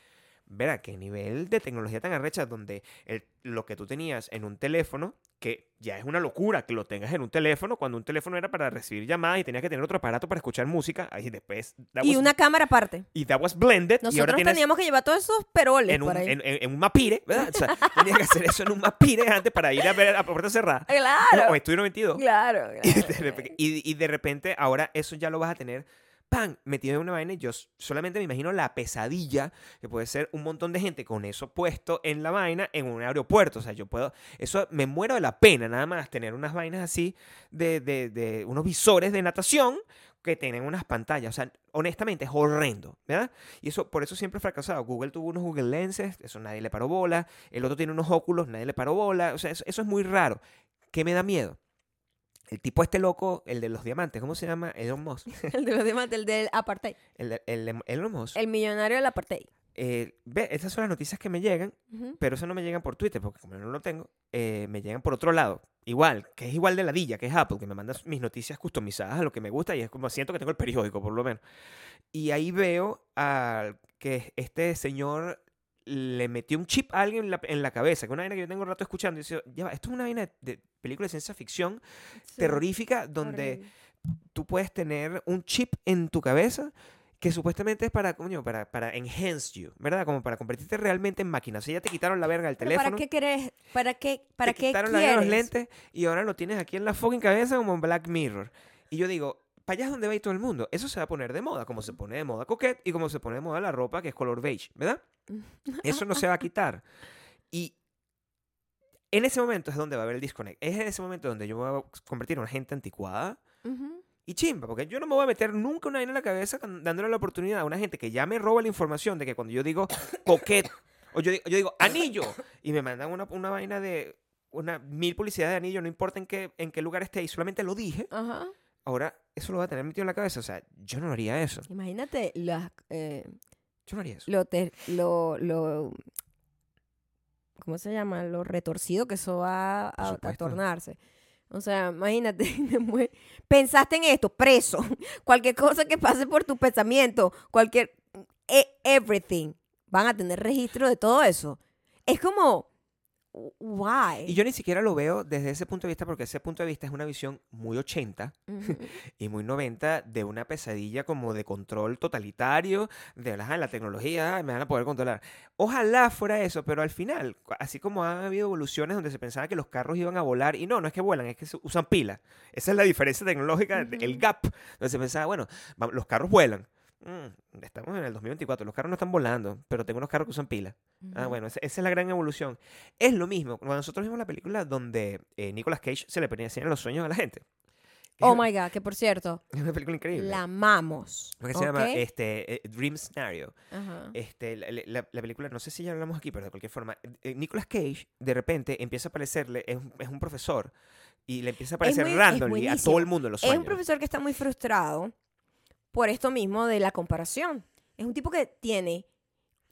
S2: verá, qué nivel de tecnología tan arrecha donde el- lo que tú tenías en un teléfono, que ya es una locura que lo tengas en un teléfono, cuando un teléfono era para recibir llamadas y tenías que tener otro aparato para escuchar música, ahí después...
S1: Y
S2: was-
S1: una cámara aparte.
S2: y that was blended, y ahora
S1: Nosotros
S2: tienes
S1: teníamos que llevar todos esos peroles
S2: en un,
S1: por ahí.
S2: en, en- en un mapire, ¿verdad? O sea, tenías que hacer eso en un mapire antes para ir a ver a puerta cerrada.
S1: Claro.
S2: O Estudio 92.
S1: Claro,
S2: Y
S1: claro.
S2: de, repente, y, y de repente ahora eso ya lo vas a tener, ¡pam! Metido en una vaina y yo solamente me imagino la pesadilla que puede ser un montón de gente con eso puesto en la vaina en un aeropuerto. O sea, yo puedo, eso me muero de la pena nada más tener unas vainas así de, de, de unos visores de natación que tienen unas pantallas. O sea, honestamente es horrendo, ¿verdad? Y eso, por eso siempre he fracasado. Google tuvo unos Google Lenses, eso nadie le paró bola. El otro tiene unos óculos, nadie le paró bola. O sea, eso, eso es muy raro. ¿Qué me da miedo? El tipo este loco, el de los diamantes, ¿cómo se llama? Elon Musk.
S1: El de los diamantes, el del apartheid.
S2: El, de- el, de- Elon Musk.
S1: El millonario del apartheid.
S2: Eh, ve, estas son las noticias que me llegan, pero eso no me llegan por Twitter, porque como yo no lo tengo, eh, me llegan por otro lado. igual, que es igual de ladilla, que es Apple, que me manda mis noticias customizadas a lo que me gusta y es como siento que tengo el periódico, por lo menos. Y ahí veo a que este señor le metió un chip a alguien en la, en la cabeza, que es una vaina que yo tengo un rato escuchando. Y dice, ya va, esto es una vaina de, de película de ciencia ficción
S1: Sí,
S2: terrorífica donde
S1: horrible.
S2: tú puedes tener un chip en tu cabeza que supuestamente es para, coño, para, para enhance you, ¿verdad? Como para convertirte realmente en máquina. O sea, ya te quitaron la verga del teléfono.
S1: ¿Para qué querés? ¿Para qué? ¿Para
S2: te
S1: qué
S2: quitaron la verga
S1: quieres?
S2: los lentes y ahora lo tienes aquí en la fucking cabeza como en Black Mirror. Y yo digo, para allá es donde va a ir todo el mundo. Eso se va a poner de moda, como se pone de moda coquette y como se pone de moda la ropa que es color beige, ¿verdad? Eso no se va a quitar. Y en ese momento es donde va a haber el disconnect. Es en ese momento donde yo me voy a convertir en una gente anticuada
S1: Ujú.
S2: y chimba, porque yo no me voy a meter nunca una vaina en la cabeza dándole la oportunidad a una gente que ya me roba la información de que cuando yo digo coquette, o yo, digo- yo digo anillo, y me mandan una, una vaina de una mil publicidades de anillo, no importa en qué, en qué lugar esté, y solamente lo dije,
S1: Ajá.
S2: Ahora eso lo va a tener metido en la cabeza. O sea, yo no haría eso.
S1: Imagínate las, eh,
S2: Yo no haría eso.
S1: lo, ter- lo, lo, ¿cómo se llama? Lo retorcido que eso va a, a tornarse. O sea, imagínate, pensaste en esto, preso. Cualquier cosa que pase por tu pensamiento, cualquier, e- everything, van a tener registro de todo eso. Es como, why?
S2: Y yo ni siquiera lo veo desde ese punto de vista, porque ese punto de vista es una visión muy 80
S1: Ujú.
S2: y muy 90 de una pesadilla como de control totalitario, de "Ajá, la tecnología, me van a poder controlar. Ojalá fuera eso, pero al final, así como han habido evoluciones donde se pensaba que los carros iban a volar, y no, no es que vuelan, es que usan pilas. Esa es la diferencia tecnológica, el gap, donde se pensaba, bueno, los carros vuelan. Mm, estamos en el 2024, los carros no están volando, pero tengo unos carros que usan pilas. Ah,
S1: Ujú.
S2: bueno, esa, esa es la gran evolución. Es lo mismo, cuando nosotros vimos la película donde eh, Nicolas Cage se le enseñan los sueños a la gente.
S1: Oh my God, que por cierto,
S2: Es una película increíble.
S1: la amamos.
S2: Lo que se llama este, eh, Dream Scenario.
S1: Ajá.
S2: Este, la, la- la película, no sé si ya hablamos aquí, pero de cualquier forma, eh, Nicolas Cage de repente empieza a aparecerle, es, un- es un profesor, y le empieza a aparecer
S1: muy- es
S2: randomly a todo el mundo en los
S1: Es
S2: sueños.
S1: un profesor que está muy frustrado por esto mismo de la comparación. Es un tipo que tiene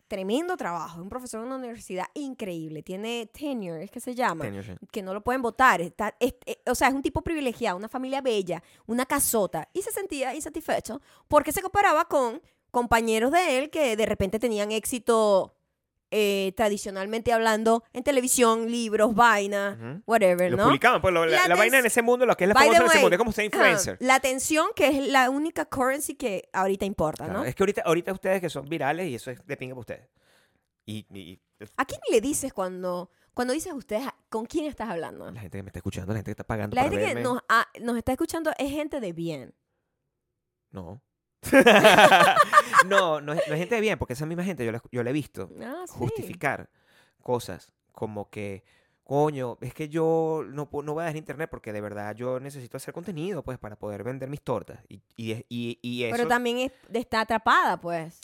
S1: tremendo trabajo, es un profesor de una universidad increíble, tiene tenure, es que se llama,
S2: sí.
S1: que no lo pueden votar, está, es- eh, o sea, es un tipo privilegiado, una familia bella, una casota, y se sentía insatisfecho porque se comparaba con compañeros de él que de repente tenían éxito eh, tradicionalmente hablando en televisión, libros, vaina, whatever,
S2: Lo
S1: ¿no?
S2: publicaban, pues lo- la, vaina en ese mundo, lo que es la famosa en ese mundo, es como ser influencer.
S1: la atención, que es la única currency que ahorita importa,
S2: Claro,
S1: ¿no?
S2: Es que ahorita, ahorita ustedes que son virales y eso es de pinga para ustedes. Y, y- y
S1: ¿A quién le dices cuando, cuando dices ustedes, ¿con quién estás hablando?
S2: la gente que me está escuchando, la gente que está pagando
S1: La
S2: para
S1: gente que nos, nos está escuchando es gente de bien.
S2: No. no, no es, no gente de bien, porque esa misma gente yo la, yo la he visto
S1: Ah, sí.
S2: justificar cosas como que, coño, es que yo no, no voy a dejar internet porque de verdad yo necesito hacer contenido pues para poder vender mis tortas. Y, y, y, y eso,
S1: Pero también es- está atrapada, pues.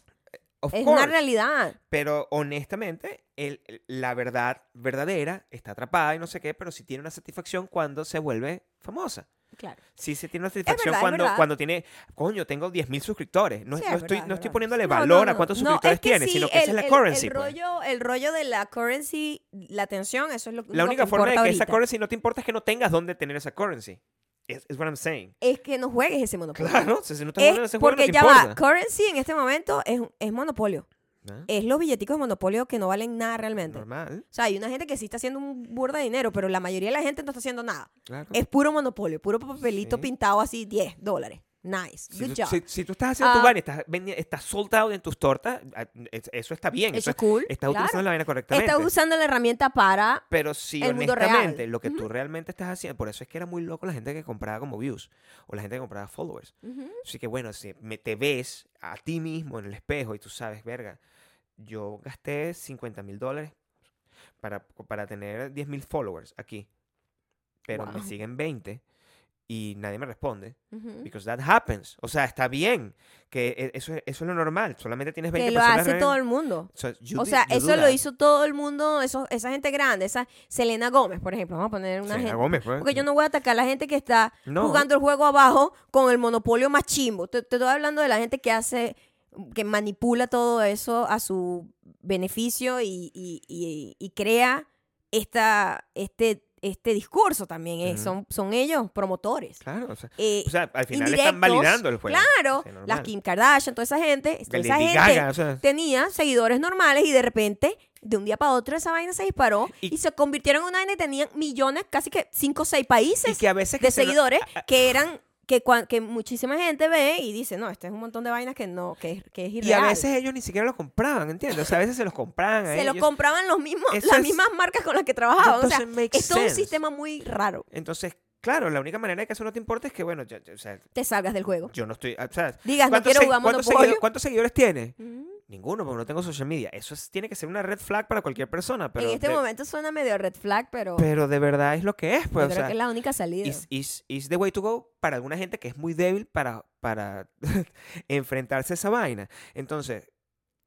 S2: of
S1: Es una
S2: course,
S1: realidad.
S2: Pero honestamente, el- el- la verdad verdadera está atrapada y no sé qué, pero sí tiene una satisfacción cuando se vuelve famosa.
S1: Claro.
S2: Sí, sí tiene una satisfacción
S1: verdad,
S2: cuando, cuando tiene, coño, tengo 10.000 suscriptores. No,
S1: Sí,
S2: no
S1: es
S2: estoy,
S1: verdad,
S2: no
S1: es
S2: estoy poniéndole
S1: No,
S2: valor
S1: no,
S2: a cuántos
S1: no.
S2: suscriptores
S1: es que
S2: tiene,
S1: sí,
S2: sino que esa
S1: el-
S2: es la
S1: el-
S2: currency.
S1: El
S2: pues.
S1: rollo, el rollo de la currency, la atención, eso es lo,
S2: La
S1: único
S2: única
S1: que
S2: forma de que
S1: importa
S2: esa
S1: ahorita.
S2: currency no te importa es que no tengas dónde tener esa currency. Es what I'm saying.
S1: Es que no juegues ese monopolio.
S2: Claro, si no estás
S1: Es
S2: jugando ese juego, no
S1: porque
S2: te
S1: ya va,
S2: importa.
S1: currency en este momento es, es monopolio.
S2: ¿Ah?
S1: Es los billeticos de monopolio que no valen nada realmente.
S2: Normal,
S1: O sea, hay una gente que sí está haciendo un burda de dinero, pero la mayoría de la gente no está haciendo nada.
S2: claro.
S1: Es puro monopolio, puro papelito
S2: Sí.
S1: pintado así, 10 dólares. Nice.
S2: Si
S1: Good
S2: tú,
S1: job.
S2: si- si tú estás haciendo tu
S1: Ah.
S2: vaina y estás, estás sold out en tus tortas, ah, es- eso está bien.
S1: Eso
S2: Eso
S1: es cool.
S2: Estás
S1: claro.
S2: utilizando la vaina correctamente.
S1: Está usando la herramienta para...
S2: Pero si
S1: el mundo real.
S2: honestamente lo que tú realmente estás haciendo, por eso es que era muy loco la gente que compraba como views o la gente que compraba followers. Así que bueno, si me, te ves a ti mismo en el espejo y tú sabes, verga, yo gasté 50 mil dólares para, para tener 10 mil followers aquí, pero me siguen 20 y nadie me responde. Because that happens. O sea, está bien que e- eso, es- eso es lo normal. Solamente tienes 20
S1: Que lo
S2: personas.
S1: hace
S2: en-
S1: todo el mundo.
S2: So,
S1: O sea,
S2: do
S1: eso lo hizo todo el mundo, eso, esa gente grande, esa Selena Gómez, por ejemplo. Vamos a poner una
S2: Selena
S1: gente.
S2: Gómez, pues.
S1: Porque yo no voy a atacar a la gente que está
S2: No.
S1: jugando el juego abajo con el monopolio más chimbo. Te, te estoy hablando de la gente que hace, que manipula todo eso a su beneficio y, y- y- y crea esta, este, este discurso también. eh,
S2: Ujú.
S1: son, son ellos promotores.
S2: Claro, o sea,
S1: Eh,
S2: o sea, al final están validando el juego.
S1: Claro,
S2: Sí,
S1: las Kim Kardashian, toda esa gente, toda esa gente
S2: Gaga, o sea,
S1: tenía seguidores normales y de repente, de un día para otro, esa vaina se disparó y,
S2: Y-
S1: se convirtieron en una vaina y tenían millones, casi que cinco o seis países
S2: y que a veces que
S1: de seguidores
S2: a- a-
S1: que eran que, que muchísima gente ve y dice, no, este es un montón de vainas que no, que, es- que es
S2: y
S1: irreal.
S2: a veces ellos ni siquiera lo compraban, ¿entiendes? O sea, a veces se los compraban a
S1: se lo
S2: ellos.
S1: compraban los mismos,
S2: Eso
S1: las
S2: es-
S1: mismas marcas con las que trabajaban. O sea, es todo un sistema muy raro.
S2: Entonces, claro, la única manera de que eso no te importe es que, bueno, ya- ya- o sea,
S1: Te salgas del juego.
S2: yo no estoy, o sea,
S1: Digas, no
S2: ¿cuántos
S1: quiero
S2: se-
S1: jugar
S2: cuántos seguido- ¿cuántos seguidores tiene?
S1: Mm.
S2: Ninguno, porque no tengo social media. Eso es- tiene que ser una red flag para cualquier persona, pero,
S1: en este
S2: de,
S1: momento suena medio red flag, pero,
S2: pero de verdad es lo que es,
S1: yo
S2: pues, o
S1: creo
S2: sea,
S1: que es la única salida.
S2: is, is- is the way to go para alguna gente que es muy débil para, para enfrentarse a esa vaina. Entonces,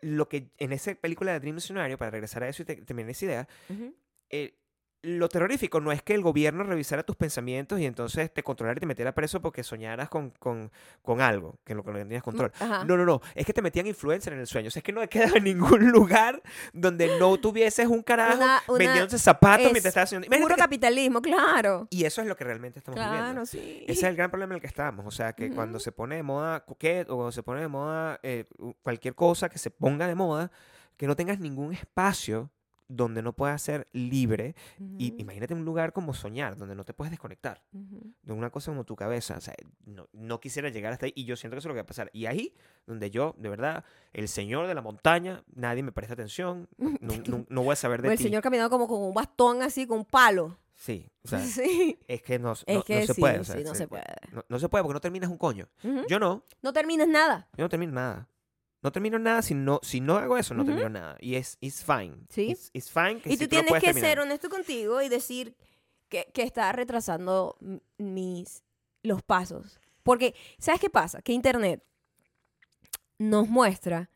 S2: lo que en esa película de Dream Scenario, para regresar a eso y te- terminar esa idea,
S1: Ujú.
S2: eh, lo terrorífico no es que el gobierno revisara tus pensamientos y entonces te controlara y te metiera preso porque soñaras con, con, con algo, que lo que no tenías control.
S1: Ajá.
S2: No, no, no. Es que te metían influencer en el sueño. O sea, es que no quedaba en ningún lugar donde no tuvieses un carajo
S1: Una- una-
S2: vendiéndose zapatos
S1: es
S2: mientras estabas haciendo. Imagínate
S1: Puro
S2: que-
S1: capitalismo, claro.
S2: Y eso es lo que realmente estamos viviendo.
S1: Claro, sí.
S2: Ese es el gran problema en el que estamos. O sea, que cuando se pone de moda coquette o cuando se pone de moda eh, cualquier cosa que se ponga de moda, que no tengas ningún espacio donde no puedas ser libre. Y
S1: Ujú,
S2: imagínate un lugar como soñar, donde no te puedes desconectar de una cosa como tu cabeza. O sea, no, no quisiera llegar hasta ahí y yo siento que eso es lo que va a pasar. Y ahí, donde yo, de verdad, el señor de la montaña, nadie me presta atención, no, no- no voy a saber de
S1: O el
S2: ti.
S1: señor caminando como con un bastón así, con un palo.
S2: Sí, o sea,
S1: sí.
S2: es que no,
S1: Es
S2: se puede. o sea,
S1: sí, no
S2: se-
S1: se puede.
S2: No, se puede porque no terminas un coño. Yo no,
S1: No terminas nada.
S2: yo no termino nada. No termino nada si no, si no hago eso, no
S1: Ujú.
S2: termino nada. Y es it's fine.
S1: Sí.
S2: It's, it's fine que
S1: Y
S2: si
S1: tú tienes
S2: puedes
S1: que
S2: terminar.
S1: ser honesto contigo y decir que, que está retrasando mis los pasos. Porque, ¿sabes qué pasa? Que Internet nos muestra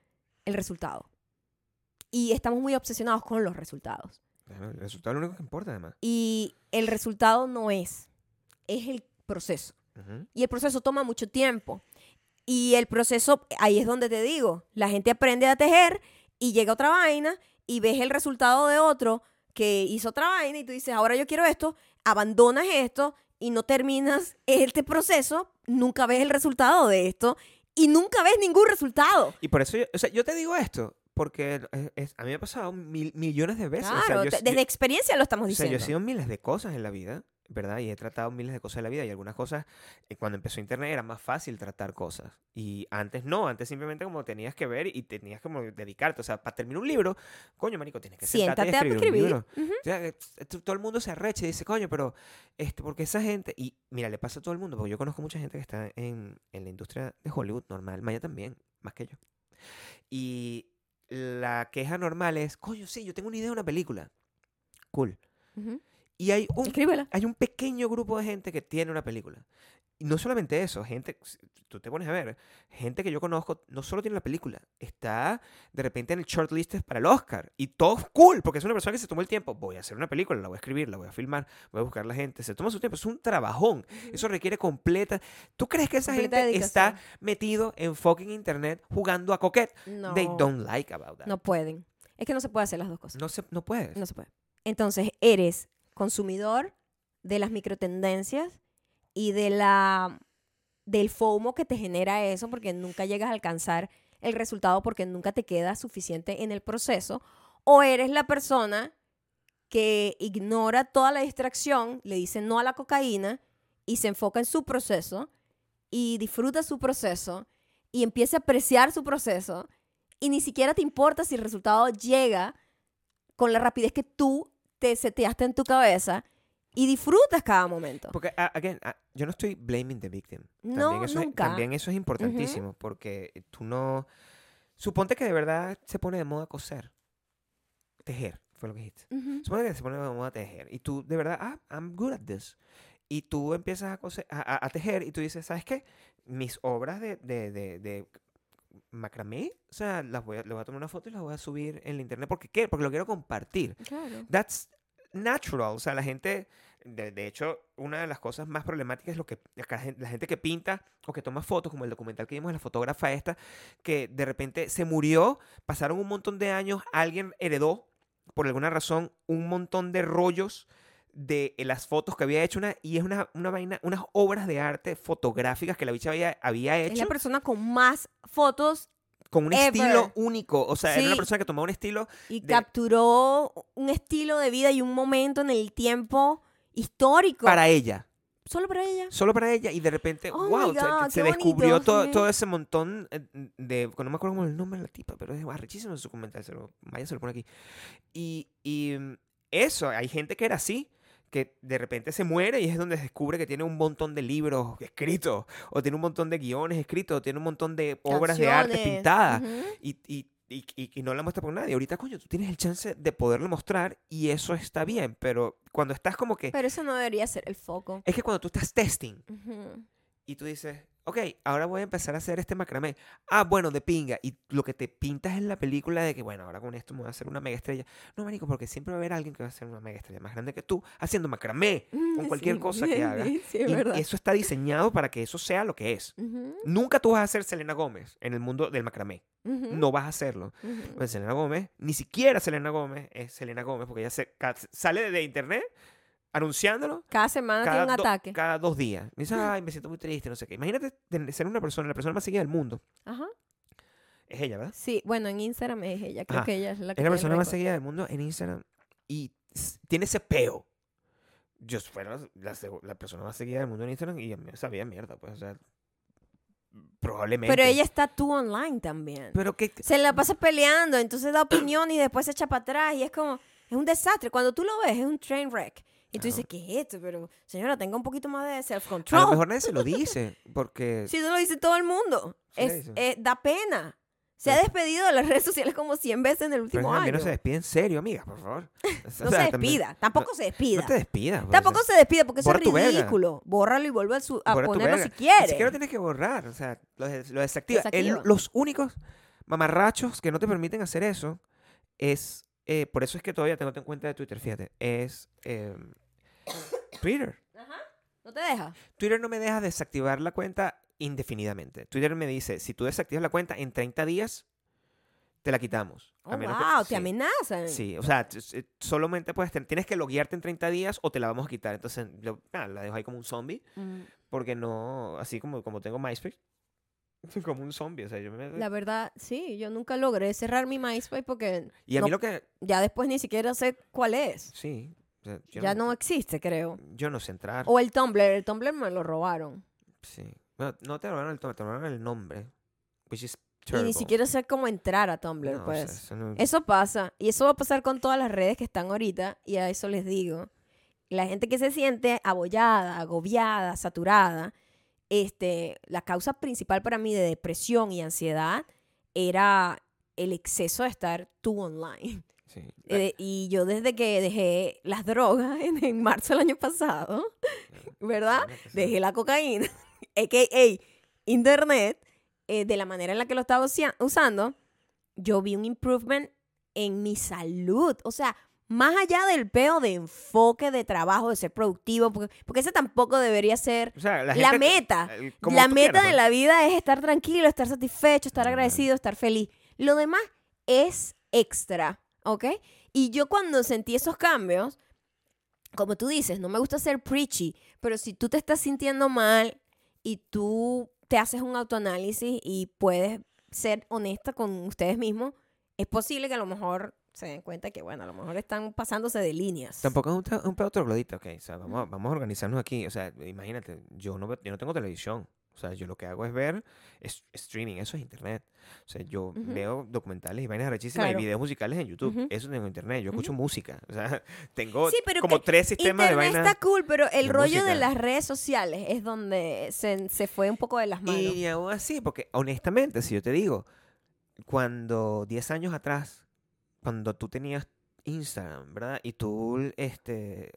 S1: el resultado. Y estamos muy obsesionados con los resultados.
S2: El resultado es lo único que importa, además.
S1: Y el resultado no es, es el proceso.
S2: Ujú.
S1: Y el proceso toma mucho tiempo. Y el proceso, ahí es donde te digo, la gente aprende a tejer y llega otra vaina y ves el resultado de otro que hizo otra vaina y tú dices, ahora yo quiero esto, abandonas esto y no terminas este proceso, nunca ves el resultado de esto y nunca ves ningún resultado.
S2: Y por eso, yo, o sea, yo te digo esto, porque es- es- a mí me ha pasado mil- millones de veces. o sea,
S1: Claro,
S2: yo-
S1: te-
S2: yo-
S1: desde experiencia lo estamos
S2: O sea, yo
S1: diciendo.
S2: he sido miles de cosas en la vida, ¿verdad? Y he tratado miles de cosas en la vida y algunas cosas, eh, cuando empezó Internet era más fácil tratar cosas. Y antes no, antes simplemente como tenías que ver y tenías como dedicarte. O sea, para terminar un libro, coño, marico, tienes que sentarte y
S1: Siéntate a
S2: escribir, un
S1: escribir.
S2: libro.
S1: Ujú.
S2: O sea, eh, todo el mundo se arrecha y dice, coño, pero este, porque esa gente, y mira, le pasa a todo el mundo, porque yo conozco mucha gente que está en, en la industria de Hollywood normal, Maya también, más que yo. Y la queja normal es, coño, sí, yo tengo una idea de una película. Cool.
S1: Ujú.
S2: Y hay un,
S1: Escríbela.
S2: hay un pequeño grupo de gente que tiene una película. Y no solamente eso, gente, tú te pones a ver, gente que yo conozco no solo tiene la película, está de repente en el shortlist para el Oscar. Y todo cool, porque es una persona que se tomó el tiempo. Voy a hacer una película, la voy a escribir, la voy a filmar, voy a buscar la gente. Se toma su tiempo, es un trabajón. Eso requiere completa. ¿Tú crees que esa
S1: Completa
S2: gente está
S1: dedicación.
S2: metido en fucking internet jugando a coquette?
S1: No,
S2: They don't like about that.
S1: no pueden. Es que no se puede hacer las dos cosas.
S2: No, se, no puedes.
S1: No se puede. Entonces, eres consumidor de las microtendencias y de la del FOMO que te genera eso porque nunca llegas a alcanzar el resultado porque nunca te queda suficiente en el proceso o eres la persona que ignora toda la distracción, le dice no a la cocaína y se enfoca en su proceso y disfruta su proceso y empieza a apreciar su proceso y ni siquiera te importa si el resultado llega con la rapidez que tú te seteaste en tu cabeza y disfrutas cada momento.
S2: Porque, a- again, a- yo no estoy blaming the victim.
S1: No,
S2: también eso
S1: nunca.
S2: Es, también eso es importantísimo, porque tú no... Suponte que de verdad se pone de moda coser. Tejer, fue lo que dijiste.
S1: Ujú.
S2: Suponte que se pone de moda tejer. Y tú, de verdad, ah, I'm good at this. Y tú empiezas a, coser, a, a- a tejer y tú dices, ¿sabes qué? Mis obras de, de, de, de macramé, o sea, las voy a, le voy a tomar una foto y las voy a subir en la internet. ¿Porque qué? Porque lo quiero compartir.
S1: Claro.
S2: That's natural. O sea, la gente, de, de hecho, una de las cosas más problemáticas es lo que la gente, la gente que pinta o que toma fotos, como el documental que vimos de la fotógrafa esta, que de repente se murió, pasaron un montón de años, alguien heredó, por alguna razón, un montón de rollos de las fotos que había hecho una, y es una, una vaina, unas obras de arte fotográficas que la bicha había, había
S1: Es
S2: hecho
S1: la persona con más fotos
S2: con un
S1: ever.
S2: estilo único. O sea, era una
S1: Sí.
S2: persona que tomaba un estilo
S1: y
S2: De-
S1: capturó un estilo de vida y un momento en el tiempo histórico.
S2: para ella.
S1: Solo para ella.
S2: Solo para ella. Y de repente,
S1: Oh
S2: wow, se-
S1: God,
S2: se,
S1: qué
S2: descubrió
S1: bonito,
S2: todo,
S1: sí.
S2: todo ese montón eh, de. No me acuerdo cómo es el nombre de la tipa, pero es arrechísimo su comentario. Se lo, Maya se lo pone aquí. Y, y mm, eso, hay gente que era así. Que de repente se muere y es donde se descubre que tiene un montón de libros escritos, o tiene un montón de guiones escritos, o tiene un montón de obras de arte pintadas. Y, y, y, y- y no la muestra por nadie. Ahorita, coño, tú tienes el chance de poderlo mostrar y eso está bien, pero cuando estás como que...
S1: Pero eso no debería ser el foco.
S2: Es que cuando tú estás testing
S1: Ujú.
S2: y tú dices, ok, ahora voy a empezar a hacer este macramé. Ah, bueno, de pinga. Y lo que te pintas en la película de que, bueno, ahora con esto me voy a hacer una mega estrella. No, marico, porque siempre va a haber alguien que va a hacer una mega estrella más grande que tú haciendo macramé. Con cualquier
S1: Sí,
S2: cosa que hagas.
S1: Sí, es
S2: y
S1: verdad.
S2: eso está diseñado para que eso sea lo que es. Nunca tú vas a ser Selena Gómez en el mundo del macramé. No vas a hacerlo. Pues Selena Gómez, ni siquiera Selena Gómez es Selena Gómez, porque ella se, sale de internet anunciándolo
S1: Cada semana tiene un
S2: do-
S1: ataque.
S2: cada dos días. Me dice, ay, me siento muy triste, no sé qué. Imagínate ser una persona, la persona más seguida del mundo.
S1: Ajá.
S2: Es ella, ¿verdad?
S1: Sí, bueno, en Instagram es ella. Creo
S2: Ajá.
S1: que ella es la que
S2: Es la persona más seguida del mundo en Instagram y tiene ese peo. Yo fuera la, la persona más seguida del mundo en Instagram y sabía mierda, pues, o sea, probablemente.
S1: Pero ella está tú online también.
S2: Pero que...
S1: Se la pasa peleando, entonces da opinión y después se echa para atrás y es como, es un desastre. Cuando tú lo ves, es un train wreck. Y tú
S2: Claro.
S1: dices, ¿qué es esto? Pero, señora, tenga un poquito más de
S2: A lo
S1: self-control.
S2: mejor nadie se lo dice, porque...
S1: Si eso lo dice todo el mundo.
S2: Sí,
S1: Es,
S2: sí.
S1: eh, da pena. Se ha
S2: Sí.
S1: despedido de las redes sociales como 100 veces en el
S2: Pero
S1: último
S2: también
S1: año.
S2: no se despide en serio, amiga, por favor. O
S1: No
S2: sea,
S1: se
S2: también-
S1: despida. Tampoco se despida.
S2: No te despidas. pues,
S1: Tampoco se despide porque eso es ridículo. Bórralo y vuelve a, su- a ponerlo si quiere.
S2: Ni siquiera tienes que borrar, o sea, lo, des- lo desactiva. El- los únicos mamarrachos que no te permiten hacer eso es, eh, por eso es que todavía tengo en cuenta de Twitter, fíjate, es eh, Twitter.
S1: Ajá. ¿No te deja?
S2: Twitter no me deja desactivar la cuenta indefinidamente. Twitter me dice, si tú desactivas la cuenta en 30 días, te la quitamos.
S1: Oh,
S2: A menos que-
S1: wow,
S2: sí.
S1: te amenazan.
S2: Sí, o sea, s- solamente puedes tener, tienes que loguearte en 30 días o te la vamos a quitar. Entonces, la dejo ahí como un zombie,
S1: Mm,
S2: porque no, así como, como tengo MySpace, como un zombie. O sea, yo me-
S1: La verdad, sí, yo nunca logré cerrar mi MySpace porque
S2: y a mí
S1: no-
S2: lo que,
S1: ya después ni siquiera sé cuál es.
S2: sí, o sea,
S1: ya
S2: no,
S1: no existe, creo.
S2: yo no sé entrar.
S1: O el Tumblr, el Tumblr me lo robaron.
S2: Sí. Bueno, no te robaron el, to- te robaron el nombre, which is
S1: Y ni siquiera sé cómo entrar a Tumblr,
S2: No, o sea,
S1: pues.
S2: eso no-
S1: Eso pasa. Y eso va a pasar con todas las redes que están ahorita. Y a eso les digo. La gente que se siente abollada, agobiada, saturada. Este, la causa principal para mí de depresión y ansiedad era el exceso de estar tú online.
S2: Sí.
S1: Eh, y yo desde que dejé las drogas en, en marzo del año pasado, ¿verdad? Dejé la cocaína, a.k.a. internet, eh, de la manera en la que lo estaba usando, yo vi un improvement en mi salud. O sea, más allá del peo de enfoque, de trabajo, de ser productivo, porque, porque ese tampoco debería ser
S2: O sea, la,
S1: meta.
S2: como
S1: la meta
S2: quieras,
S1: de
S2: pues.
S1: la vida es estar tranquilo, estar satisfecho, estar agradecido, estar feliz. Lo demás es extra, ¿ok? Y yo cuando sentí esos cambios, como tú dices, no me gusta ser preachy, pero si tú te estás sintiendo mal y tú te haces un autoanálisis y puedes ser honesta con ustedes mismos, es posible que a lo mejor se den cuenta que, bueno, a lo mejor están pasándose de líneas.
S2: Tampoco es un, pedo troglodita, ok. O sea, vamos, vamos a organizarnos aquí. O sea, imagínate, yo no, yo no tengo televisión. O sea, yo lo que hago es ver es- streaming, eso es internet. O sea, yo veo documentales y vainas rechísimas
S1: Claro.
S2: y videos musicales en YouTube. Eso tengo internet. Yo escucho música. O sea, tengo
S1: Sí, pero
S2: como tres sistemas de vainas.
S1: está cool, pero el
S2: de
S1: rollo de las redes sociales es donde se, se fue un poco de las manos.
S2: Y aún así, porque honestamente, si yo te digo, cuando 10 años atrás, cuando tú tenías Instagram, ¿verdad? Y tú, este,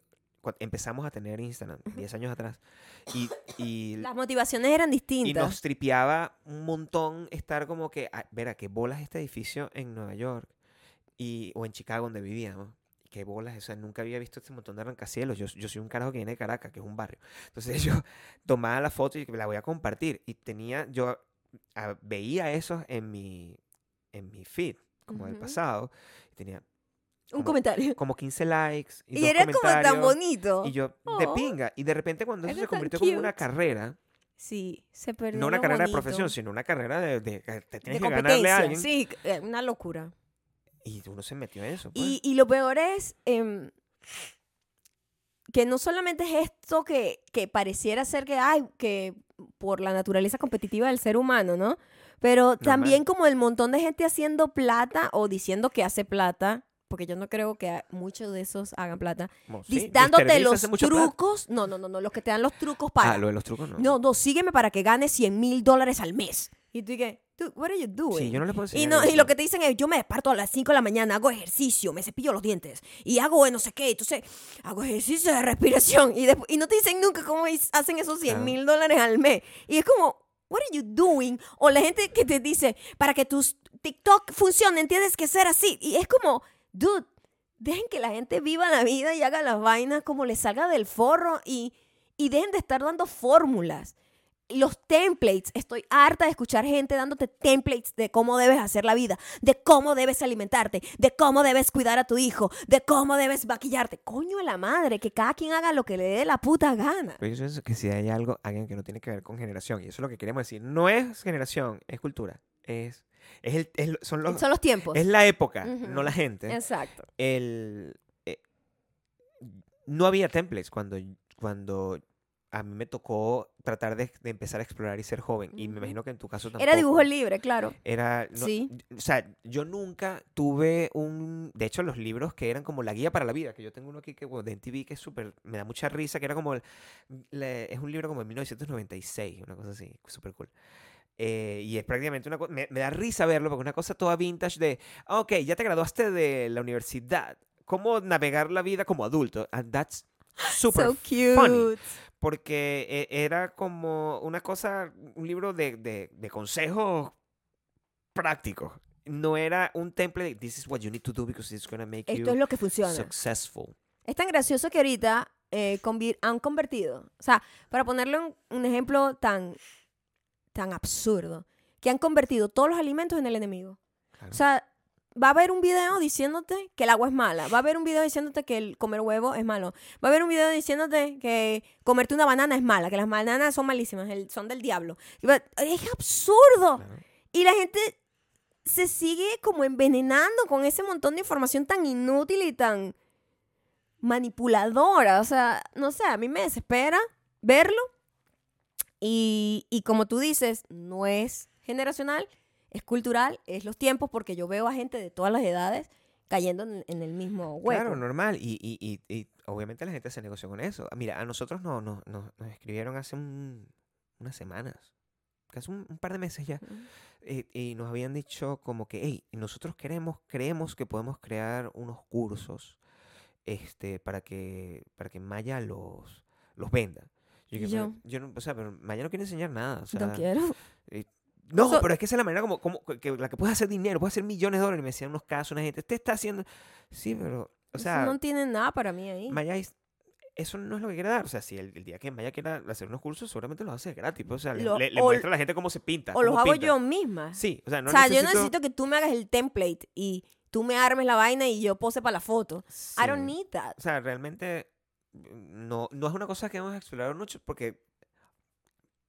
S2: empezamos a tener Instagram 10 años atrás, y, y,
S1: Las motivaciones eran
S2: y
S1: distintas.
S2: nos tripeaba un montón estar como que, ah, verá, qué bolas este edificio en Nueva York, y, o en Chicago donde vivíamos. Qué bolas, o sea, nunca había visto este montón de arrancacielos. Yo, yo soy un carajo que viene de Caracas, que es un barrio. Entonces yo tomaba la foto y la voy a compartir. Y tenía, yo ah, veía eso en mi, en mi feed, como del
S1: Ujú.
S2: pasado. Y tenía,
S1: Un comentario.
S2: como 15 likes y,
S1: Y,
S2: dos
S1: era como tan bonito.
S2: Y yo, de
S1: Oh.
S2: pinga. Y de repente cuando eso se convirtió como en una carrera,
S1: Sí, se perdió.
S2: no una carrera de profesión, sino una carrera de, de que te
S1: De
S2: tienes que ganarle a alguien.
S1: Sí, eh, una locura.
S2: Y uno se metió en eso. pues.
S1: Y, y lo peor es em, que no solamente es esto que, que pareciera ser que hay, que por la naturaleza competitiva del ser humano, ¿no? Pero también como el montón de gente haciendo plata o diciendo que hace plata, porque yo no creo que muchos de esos hagan plata,
S2: sí,
S1: dándote los
S2: mucha plata.
S1: trucos. No, no, no, no, los que te dan los trucos para.
S2: Ah, lo de los trucos no.
S1: No, no, sígueme para que ganes 100 mil dólares al mes. Y tú dices, dude, what are you doing?
S2: Sí, yo no le puedo
S1: Y, no, y lo que te dicen es, yo me desperto a las 5 de la mañana, hago ejercicio, me cepillo los dientes y hago no sé qué, entonces hago ejercicio de respiración y, y no te dicen nunca cómo hacen esos 100 mil dólares al mes. Y es como, what are you doing? O la gente que te dice, para que tus TikTok funcionen tienes que ser así. Y es como, dude, dejen que la gente viva la vida y haga las vainas como les salga del forro y, y dejen de estar dando fórmulas los templates. Estoy harta de escuchar gente dándote templates de cómo debes hacer la vida, de cómo debes alimentarte, de cómo debes cuidar a tu hijo, de cómo debes maquillarte. Coño de la madre, que cada quien haga lo que le dé la puta gana.
S2: Pero yo pienso que si hay algo, alguien que no tiene que ver con generación, y eso es lo que queremos decir, no es generación, es cultura. Es, es el, es son los,
S1: Son los tiempos.
S2: es la época, no la gente.
S1: Exacto.
S2: El, eh, no había templates cuando, cuando a mí me tocó tratar de, de empezar a explorar y ser joven. Y me imagino que en tu caso tampoco.
S1: Era dibujo libre, claro.
S2: Era, no-
S1: Sí.
S2: O sea, yo nunca tuve un... De hecho, los libros que eran como la guía para la vida, que yo tengo uno aquí que bueno, de NTV que es súper... Me da mucha risa, que era como... el- le- es un libro como de 1996, una cosa así, súper cool. Eh, y es prácticamente una cosa... Me, me da risa verlo porque es una cosa toda vintage de... "Ah, Ok, ya te graduaste de la universidad. ¿Cómo navegar la vida como adulto? And that's super
S1: so cute.
S2: funny. porque eh, era como una cosa, un libro de, de, de consejos prácticos. No era un template de this is what you need to do because it's to make
S1: Esto
S2: you
S1: es lo que funciona.
S2: successful.
S1: Es tan gracioso que ahorita eh, han convertido, o sea, para ponerle un, un ejemplo tan, tan absurdo, que han convertido todos los alimentos en el enemigo.
S2: Claro.
S1: O sea, va a haber un video diciéndote que el agua es mala, va a haber un video diciéndote que el comer huevo es malo, va a haber un video diciéndote que comerte una banana es mala, que las bananas son malísimas, el- son del diablo. Es absurdo.
S2: Claro.
S1: Y la gente se sigue como envenenando con ese montón de información tan inútil y tan manipuladora. O sea, no sé, a mí me desespera verlo. Y, y como tú dices, no es generacional, es cultural, es los tiempos, porque yo veo a gente de todas las edades cayendo en, en el mismo hueco.
S2: Claro, normal. Y, y, y, y obviamente la gente hace negocio con eso. Ah, Mira, a nosotros no, no, no- nos escribieron hace un- unas semanas, casi un, un par de meses ya. Eh, y nos habían dicho como que, hey, nosotros queremos, creemos que podemos crear unos cursos este, para que, para que Maya los, los venda. Yo,
S1: Y
S2: dije,
S1: yo,
S2: "Pero yo no, o sea, pero Maya no quiere enseñar nada. O sea,
S1: no quiero.
S2: no,
S1: So-
S2: pero es que esa es la manera como, como que la que puedes hacer dinero, puedes hacer millones de dólares. Y me decían unos casos, una gente, usted está haciendo, sí, pero, o
S1: Eso
S2: sea,
S1: no tiene nada para mí ahí.
S2: Maya es- eso no es lo que quiere dar. O sea, si el, el día que Maya quiera hacer unos cursos, seguramente los hacer gratis. pues, o sea, le,
S1: Lo-
S2: le- le
S1: o-
S2: muestra a la gente cómo se pinta.
S1: o los hago
S2: pinta.
S1: yo misma.
S2: Sí, o sea, no
S1: o sea,
S2: necesito...
S1: yo necesito que tú me hagas el template y tú me armes la vaina y yo pose para la foto. I don't
S2: Sí.
S1: need that.
S2: O sea, realmente no, no es una cosa que hemos explorado mucho porque,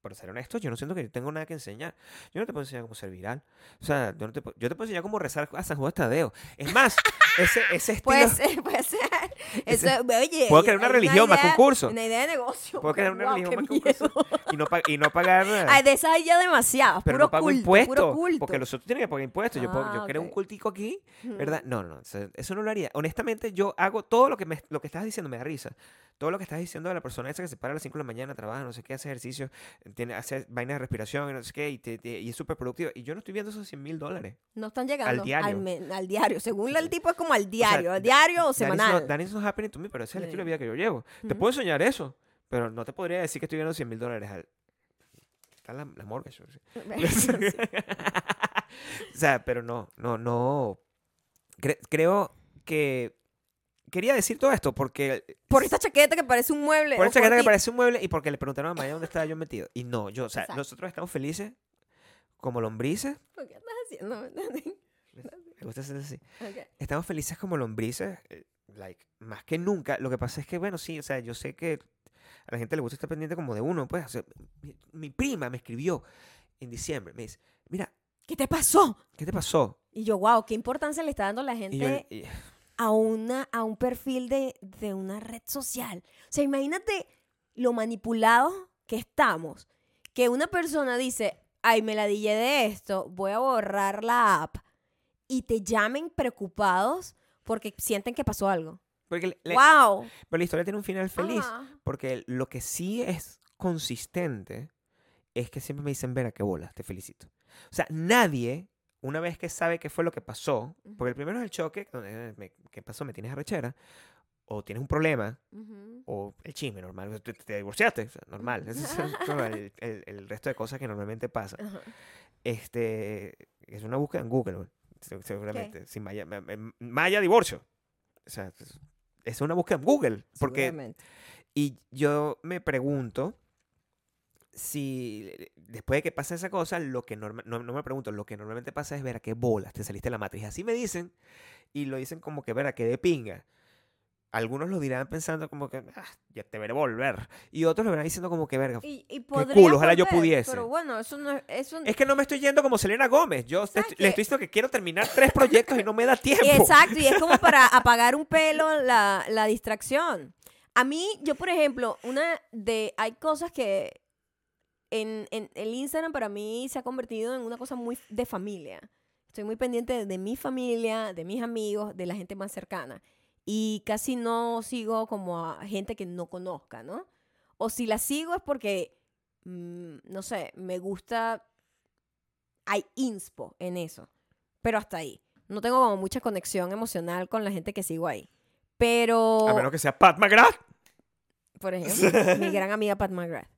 S2: por ser honesto, yo no siento que yo tengo nada que enseñar. Yo no te puedo enseñar cómo ser viral. O sea, yo, no te, puedo- yo te puedo enseñar cómo rezar a San Juan Tadeo. Es más, ese, ese estilo...
S1: Puede ser, puede ser. Eso, oye,
S2: Puedo crear una religión más que un curso.
S1: Una idea de negocio.
S2: Puedo crear una
S1: Guau,
S2: religión más que un curso. Y no, y no pagar...
S1: Ay, de esas hay ya demasiadas.
S2: pero
S1: puro
S2: no pago
S1: culto,
S2: impuestos.
S1: Puro culto.
S2: Porque los otros tienen que pagar impuestos. Yo, puedo- yo
S1: Ah,
S2: creo un cultico aquí. ¿verdad? No, no, no. Eso no lo haría. Honestamente, yo hago todo lo que, me, lo que estás diciendo, me da risa. Todo lo que estás diciendo de la persona esa que se para a las 5 de la mañana, trabaja, no sé qué, hace ejercicio, tiene, hace vainas de respiración no sé qué, y, te- te- y es súper productivo. Y yo no estoy viendo esos 100 mil dólares.
S1: No están llegando
S2: diario.
S1: me- al diario. Según el tipo es como al
S2: sea,
S1: diario. al
S2: da-
S1: diario o
S2: That is not-
S1: semanal.
S2: That is not happening to me, pero ese es el
S1: Sí.
S2: estilo de vida que yo llevo. Te puedo enseñar eso, pero no te podría decir que estoy viendo 100 mil dólares al... Está la, la mortgage. o sea. o sea, pero no, no, no. Cre- creo que quería decir todo esto porque
S1: Por esta chaqueta que parece un mueble.
S2: por
S1: o
S2: esa chaqueta que
S1: ti.
S2: parece un mueble y porque le preguntaron a Maya dónde estaba yo metido. Y no, yo, o sea,
S1: Exacto.
S2: nosotros estamos felices como lombrices.
S1: ¿Por qué estás haciendo?
S2: ¿Te gusta hacer así?
S1: Ok.
S2: Estamos felices como lombrices, eh, like, más que nunca. Lo que pasa es que, bueno, sí, o sea, yo sé que a la gente le gusta estar pendiente como de uno, pues. o sea, mi, mi prima me escribió en diciembre, me dice, mira,
S1: ¿Qué te pasó?
S2: ¿qué te pasó?
S1: Y yo, wow, qué importancia le está dando la
S2: Y yo,
S1: gente
S2: y-
S1: a, una, a un perfil de, de una red social. O sea, imagínate lo manipulados que estamos. Que una persona dice, ay, me la dije de esto, voy a borrar la app. Y te llamen preocupados porque sienten que pasó algo.
S2: porque
S1: ¡Wow!
S2: pero la historia tiene un final feliz.
S1: Ajá.
S2: Porque lo que sí es consistente es que siempre me dicen, Vera, qué bolas, te felicito. O sea, nadie, una vez que sabe qué fue lo que pasó, porque el primero es el choque, eh, ¿qué pasó? ¿Me tienes arrechera? O tienes un problema,
S1: Ujú.
S2: o el chisme normal, te, te divorciaste, o sea, normal. Es el, el- el- resto de cosas que normalmente pasa.
S1: Ajá.
S2: Este, es una búsqueda en Google, seguramente. Sin Maya, ma- ma- Maya divorcio. O sea, es- una búsqueda en Google. Porque y yo me pregunto si después de que pasa esa cosa, lo que norma- no, no me pregunto, lo que normalmente pasa es ver a qué bolas te saliste de la matriz. Así me dicen y lo dicen como que ver a qué de pinga. Algunos lo dirán pensando como que "Ah, ya te veré volver. Y otros lo verán diciendo como que verga.
S1: Y, y
S2: culo,
S1: podría
S2: ojalá yo pudiese.
S1: Pero bueno, eso no es...
S2: Es que no me estoy yendo como Selena Gómez. Yo te
S1: ¿Sabes
S2: estoy-
S1: qué?
S2: le estoy diciendo que quiero terminar tres proyectos y no me da tiempo.
S1: Exacto, y es como para apagar un pelo la, la distracción. A mí, yo por ejemplo, una de, hay cosas que en, en el Instagram para mí se ha convertido en una cosa muy de familia. Estoy muy pendiente de, de mi familia, de mis amigos, de la gente más cercana. Y casi no sigo como a gente que no conozca, ¿no? O si la sigo es porque, mm, no sé, me gusta, hay inspo en eso. Pero hasta ahí. No tengo como mucha conexión emocional con la gente que sigo ahí. Pero,
S2: A menos que sea Pat McGrath.
S1: por ejemplo, mi gran amiga Pat McGrath,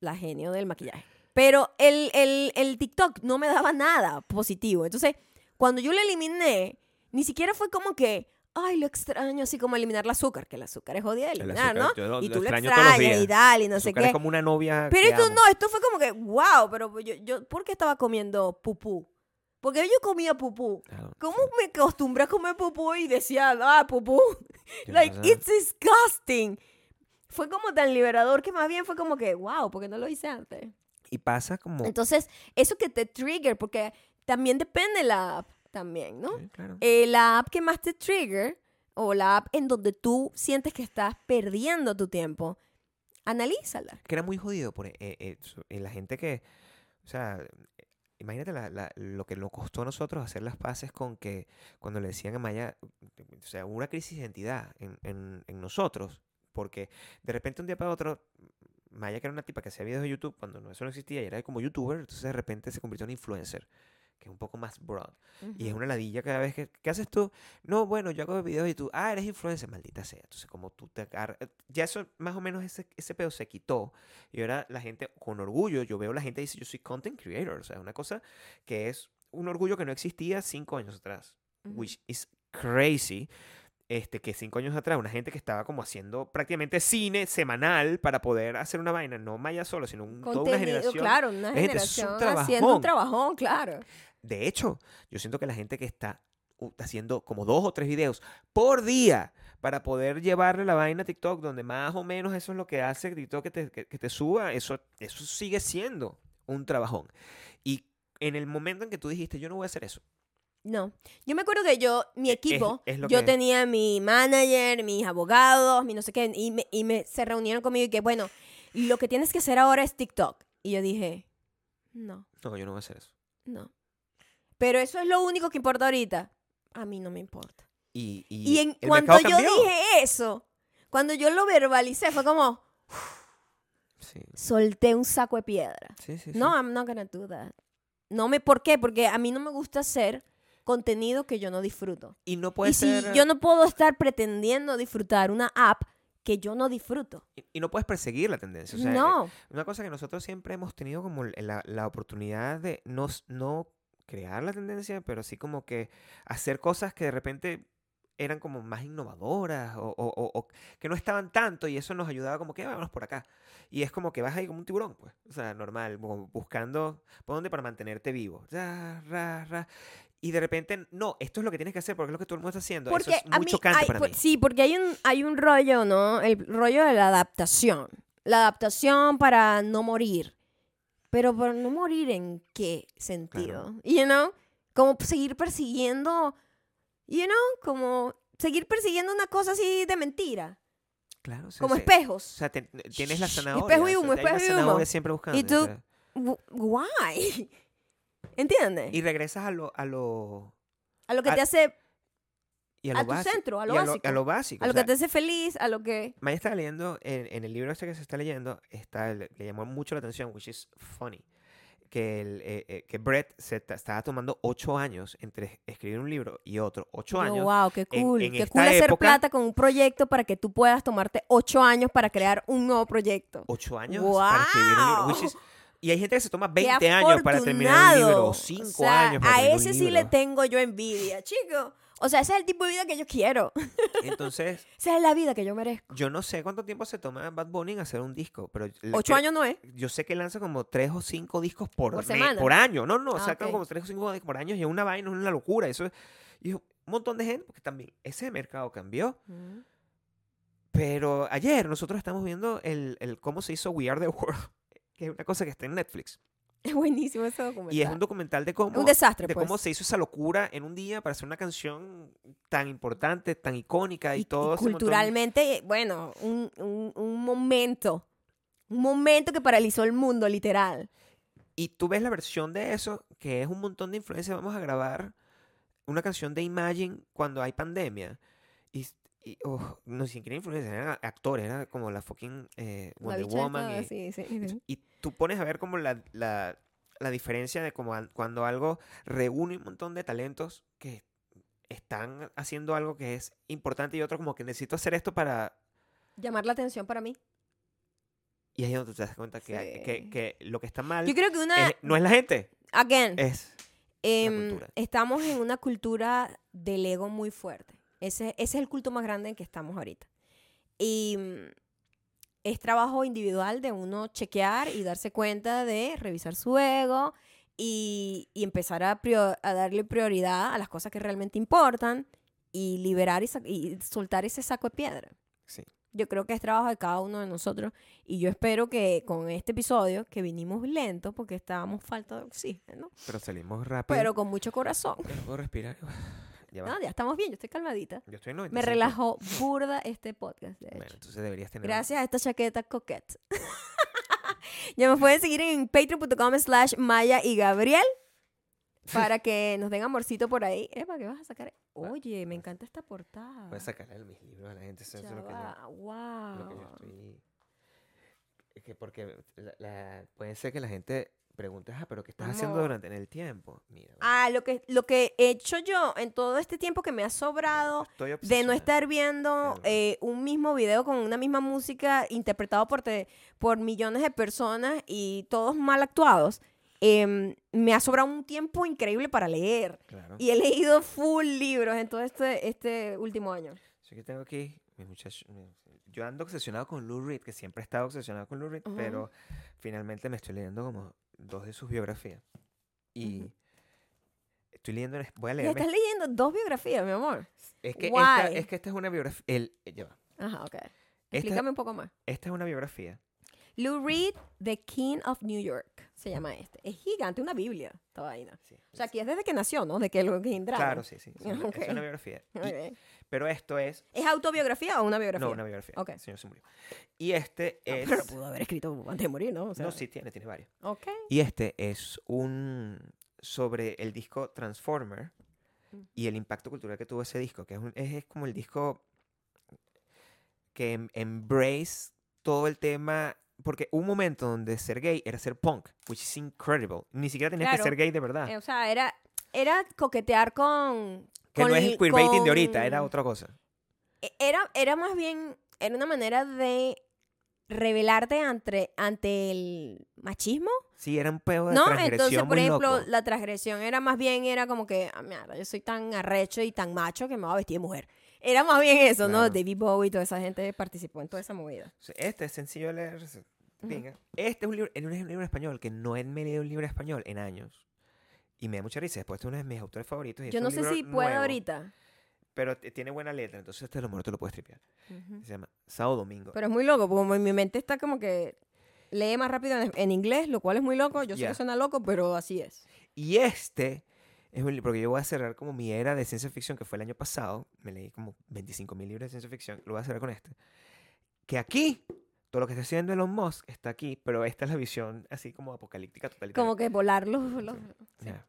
S1: la genio del maquillaje. Pero el, el, el TikTok no me daba nada positivo. Entonces, cuando yo lo eliminé, ni siquiera fue como que, ay, lo extraño, así como eliminar el azúcar, que el azúcar es jodida de
S2: El
S1: eliminar,
S2: azúcar,
S1: ¿no?
S2: lo-
S1: y tú lo
S2: extraño todos los
S1: extrañas y tal, y no sé qué.
S2: es como una novia.
S1: Pero esto
S2: amo.
S1: no, esto fue como que, wow, pero yo, yo, ¿por qué estaba comiendo pupú? Porque yo comía pupú. ¿Cómo
S2: sí.
S1: me acostumbré a comer pupú y decía, ah, pupú? Like, it's disgusting. Fue como tan liberador que más bien fue como que, wow, porque no lo hice antes.
S2: Y pasa como.
S1: Entonces, eso que te trigger, porque también depende la app también, ¿no?
S2: Sí, claro.
S1: Eh, la app que más te trigger o la app en donde tú sientes que estás perdiendo tu tiempo, analízala.
S2: que era muy jodido por eh, eh, eh, la gente que, o sea, imagínate la- la- lo que nos costó a nosotros hacer las paces con que cuando le decían a Maya, o sea, hubo una crisis de identidad en, en- en nosotros, porque de repente un día para otro, Maya que era una tipa que hacía videos de YouTube cuando eso no existía y era como youtuber, entonces de repente se convirtió en influencer, que es un poco más broad. Y es una ladilla cada vez que... ¿Qué haces tú? No, bueno, yo hago videos y tú... Ah, eres influencer, maldita sea. Entonces, como tú te agarras... Ya eso, más o menos, ese, ese pedo se quitó. Y ahora la gente, con orgullo, yo veo la gente dice, yo soy content creator. O sea, una cosa que es un orgullo que no existía cinco años atrás.
S1: Ujú.
S2: Which is crazy. Este, que cinco años atrás, una gente que estaba como haciendo prácticamente cine semanal para poder hacer una vaina, no Maya solo, sino un- toda una generación.
S1: claro, una
S2: Gente, es un
S1: generación haciendo un
S2: trabajón.
S1: claro.
S2: De hecho, yo siento que la gente que está uh, haciendo como dos o tres videos por día para poder llevarle la vaina a TikTok, donde más o menos eso es lo que hace TikTok que te, que, que te suba, eso, eso sigue siendo un trabajón. Y en el momento en que tú dijiste, yo no voy a hacer eso,
S1: No. Yo me acuerdo que yo, mi equipo,
S2: es lo
S1: yo
S2: que-
S1: tenía mi manager, mis abogados, mi no sé qué, y, me, y me, se reunieron conmigo y que, bueno, lo que tienes que hacer ahora es TikTok. Y yo dije, no,
S2: no, yo no voy a hacer eso.
S1: no. Pero eso es lo único que importa ahorita. A mí no me importa.
S2: Y, y
S1: Y en
S2: mercado
S1: yo
S2: cambió.
S1: dije eso, cuando yo lo verbalicé, fue como,
S2: Sí,
S1: solté un saco de piedra.
S2: sí.
S1: No, I'm not gonna do that. No me, ¿por qué? Porque a mí no me gusta hacer contenido que yo no disfruto.
S2: y no puede
S1: y si
S2: ser...
S1: yo no puedo estar pretendiendo disfrutar una app que yo no disfruto.
S2: y- y no puedes perseguir la tendencia. O sea, eh,
S1: no.
S2: Una cosa que nosotros siempre hemos tenido como la, la oportunidad de no, no crear la tendencia, pero sí como que hacer cosas que de repente eran como más innovadoras o, o- o- o que no estaban tanto y eso nos ayudaba como que vámonos por acá. Y es como que vas ahí como un tiburón, pues. O sea, normal, buscando por dónde para mantenerte vivo. Ra, ra, ra. Y de repente, no, esto es lo que tienes que hacer porque es lo que todo el mundo está haciendo.
S1: Porque
S2: Eso es
S1: a
S2: muy
S1: mí
S2: chocante
S1: hay-
S2: para
S1: por-
S2: mí.
S1: Sí, porque hay un, hay un rollo, ¿no? El rollo de la adaptación. La adaptación para no morir. Pero para no morir en qué sentido? You know? Como seguir persiguiendo, you know? Como seguir persiguiendo una cosa así de mentira.
S2: Claro, sí,
S1: Como
S2: sí.
S1: espejos.
S2: O sea, te- tienes la zanahoria.
S1: espejo y
S2: o sea,
S1: humo,
S2: hay una
S1: espejo y humo.
S2: siempre buscando.
S1: Y
S2: o
S1: tú-
S2: sea,
S1: Wh- Why? ¿Entiendes?
S2: y regresas a lo, a lo,
S1: a lo que
S2: a-
S1: te hace,
S2: y a
S1: a
S2: lo
S1: tu
S2: básico.
S1: centro, a lo
S2: y
S1: básico.
S2: a lo básico.
S1: a
S2: o
S1: lo
S2: sea,
S1: que te hace feliz, a lo que...
S2: Maya estaba leyendo, en, en el libro este que se está leyendo, está, le, le llamó mucho la atención, which is funny, que, el, eh, eh, que Brett se ta- estaba tomando ocho años entre escribir un libro y otro, ocho años.
S1: wow, qué
S2: en-
S1: cool.
S2: en
S1: qué
S2: esta
S1: cool hacer
S2: época-
S1: plata con un proyecto para que tú puedas tomarte ocho años para crear un nuevo proyecto.
S2: Ocho años para escribir un libro. which is- y hay gente que se toma
S1: ¡Qué
S2: 20 años para terminar un libro, o 5
S1: O sea,
S2: años para
S1: A
S2: terminar un
S1: ese sí le
S2: libro.
S1: tengo yo envidia, chico. O sea, ese es el tipo de vida que yo quiero.
S2: Entonces,
S1: Esa es la vida que yo merezco.
S2: yo no sé cuánto tiempo se toma Bad Bunny en hacer un disco, pero
S1: Ocho años no es.
S2: yo sé que lanza como tres o cinco discos por,
S1: Por semana.
S2: por año. No, no,
S1: Ah,
S2: sacan
S1: ok.
S2: como tres o cinco discos por año y es una vaina, es una locura. Eso es, y un montón de gente, porque también ese mercado cambió. Pero ayer nosotros estamos viendo el, el cómo se hizo We Are the World, que es una cosa que está en Netflix.
S1: Es buenísimo ese documental.
S2: Y es un documental de cómo,
S1: un desastre,
S2: de
S1: pues.
S2: cómo se hizo esa locura en un día para hacer una canción tan importante, tan icónica y,
S1: y, y
S2: todo. montón-
S1: culturalmente, bueno, un, un, un momento. Un momento que paralizó el mundo, literal.
S2: Y tú ves la versión de eso, que es un montón de influencia. Vamos a grabar una canción de Imagine cuando hay pandemia. Y, y, oh, no quién influencia, eran actores, era como la fucking eh, Wonder Woman. y,
S1: sí, sí, sí.
S2: y tú pones a ver como la, la, la diferencia de como cuando algo reúne un montón de talentos que están haciendo algo que es importante y otro como que necesito hacer esto para...
S1: Llamar la atención para mí.
S2: Y ahí es donde te das cuenta que, hay- que, que lo que está mal
S1: Yo creo que una...
S2: es- no es la gente,
S1: again,
S2: es...
S1: em, estamos en una cultura del ego muy fuerte. Ese, ese es el culto más grande en que estamos ahorita. Y mm, es trabajo individual de uno chequear y darse cuenta de revisar su ego y, y empezar a, darle prioridad a las cosas que realmente importan y liberar y, y soltar ese saco de piedra.
S2: Sí.
S1: Yo creo que es trabajo de cada uno de nosotros y yo espero que con este episodio, que vinimos lento porque estábamos falta de oxígeno,
S2: Pero salimos rápido.
S1: pero con mucho corazón.
S2: No puedo respirar. Ya va.
S1: No, ya estamos bien, yo estoy calmadita.
S2: Yo estoy en 95.
S1: Me relajó burda este podcast, de
S2: Bueno,
S1: hecho.
S2: entonces deberías tener...
S1: Gracias a esta chaqueta coquette. ya me pueden seguir en patreon.com slash Maya y Gabriel para que nos den amorcito por ahí. Epa, ¿qué vas a sacar? Oye, me encanta esta portada.
S2: Puedes sacarle mis libros a la gente. Eso es lo que, yo,
S1: wow.
S2: lo que yo estoy... Es que porque la- la- puede ser que la gente pregunte, ah, pero ¿qué estás haciendo durante en el tiempo? Mira,
S1: Ah, lo que, lo que he hecho yo en todo este tiempo que me ha sobrado de no estar viendo eh, un mismo video con una misma música interpretado por, te- por millones de personas y todos mal actuados, em, me ha sobrado un tiempo increíble para leer.
S2: Claro.
S1: Y he leído full libros en todo este, este último año.
S2: Así que tengo aquí, mi muchacho, yo ando obsesionado con Lou Reed, que siempre he estado obsesionado con Lou Reed,
S1: Ujú.
S2: pero finalmente me estoy leyendo como dos de sus biografías. Y
S1: Ujú.
S2: estoy leyendo, voy a
S1: Y
S2: leerme.
S1: estás leyendo dos biografías, mi amor.
S2: Es que, esta, es que esta es una biografía. El, va.
S1: Ajá, ok.
S2: Esta,
S1: Explícame un poco más.
S2: esta es una biografía.
S1: Lou Reed, The King of New York, se llama este. Es gigante, una Biblia, esta vaina.
S2: Sí.
S1: O sea, aquí es desde que nació, ¿no? De que lo que entraron.
S2: Claro, sí, sí. es una-
S1: Ok.
S2: Es una biografía. Y-
S1: Ok.
S2: Pero esto es.
S1: ¿Es autobiografía o una biografía?
S2: No, una biografía.
S1: Ok.
S2: El señor se murió. Y este
S1: Ah,
S2: es.
S1: pero pudo haber escrito antes de morir, ¿no? O sea,
S2: no, sí, tiene, tiene varios.
S1: Ok.
S2: Y este es un. sobre el disco Transformer y el impacto cultural que tuvo ese disco, que es, un- es, es como el disco que em- embrace todo el tema. Porque un momento donde ser gay era ser punk, which is incredible. Ni siquiera tenías
S1: Claro.
S2: que ser gay de verdad.
S1: Eh, o sea, era, era coquetear con...
S2: que
S1: con
S2: no es
S1: el-
S2: queerbaiting de ahorita,
S1: con-
S2: era otra cosa.
S1: e- Era, era más bien, era una manera de revelarte ante, ante el machismo,
S2: Sí, era un pedo de
S1: ¿no?
S2: transgresión
S1: Entonces, por
S2: muy
S1: ejemplo,
S2: loco.
S1: la transgresión era más bien, era como que, ah, mierda, yo soy tan arrecho y tan macho que me voy a vestir de mujer. Era más bien eso, ¿no? David Bowie y toda esa gente participó en toda esa movida.
S2: Este es sencillo de leer. pinga. Este es un libro, es un libro español, que no he leído un libro español en años. Y me da mucha risa. Después este es uno de mis autores favoritos. y
S1: Yo
S2: es
S1: no sé si puedo
S2: nuevo,
S1: ahorita.
S2: Pero tiene buena letra, entonces este lo mejor te lo puedes tripear.
S1: Ujú.
S2: Se llama Sábado Domingo.
S1: Pero es muy loco, porque como en mi mente está como que lee más rápido en, en inglés, lo cual es muy loco. Yo sé
S2: Ya.
S1: que suena loco, pero así es.
S2: Y este es un libro que yo voy a cerrar como mi era de ciencia ficción, que fue el año pasado. Me leí como 25 mil libros de ciencia ficción. Lo voy a cerrar con este. Que aquí, todo lo que está haciendo Elon Musk está aquí, pero esta es la visión así como apocalíptica totalitaria.
S1: Como que volar los... los-
S2: Ya.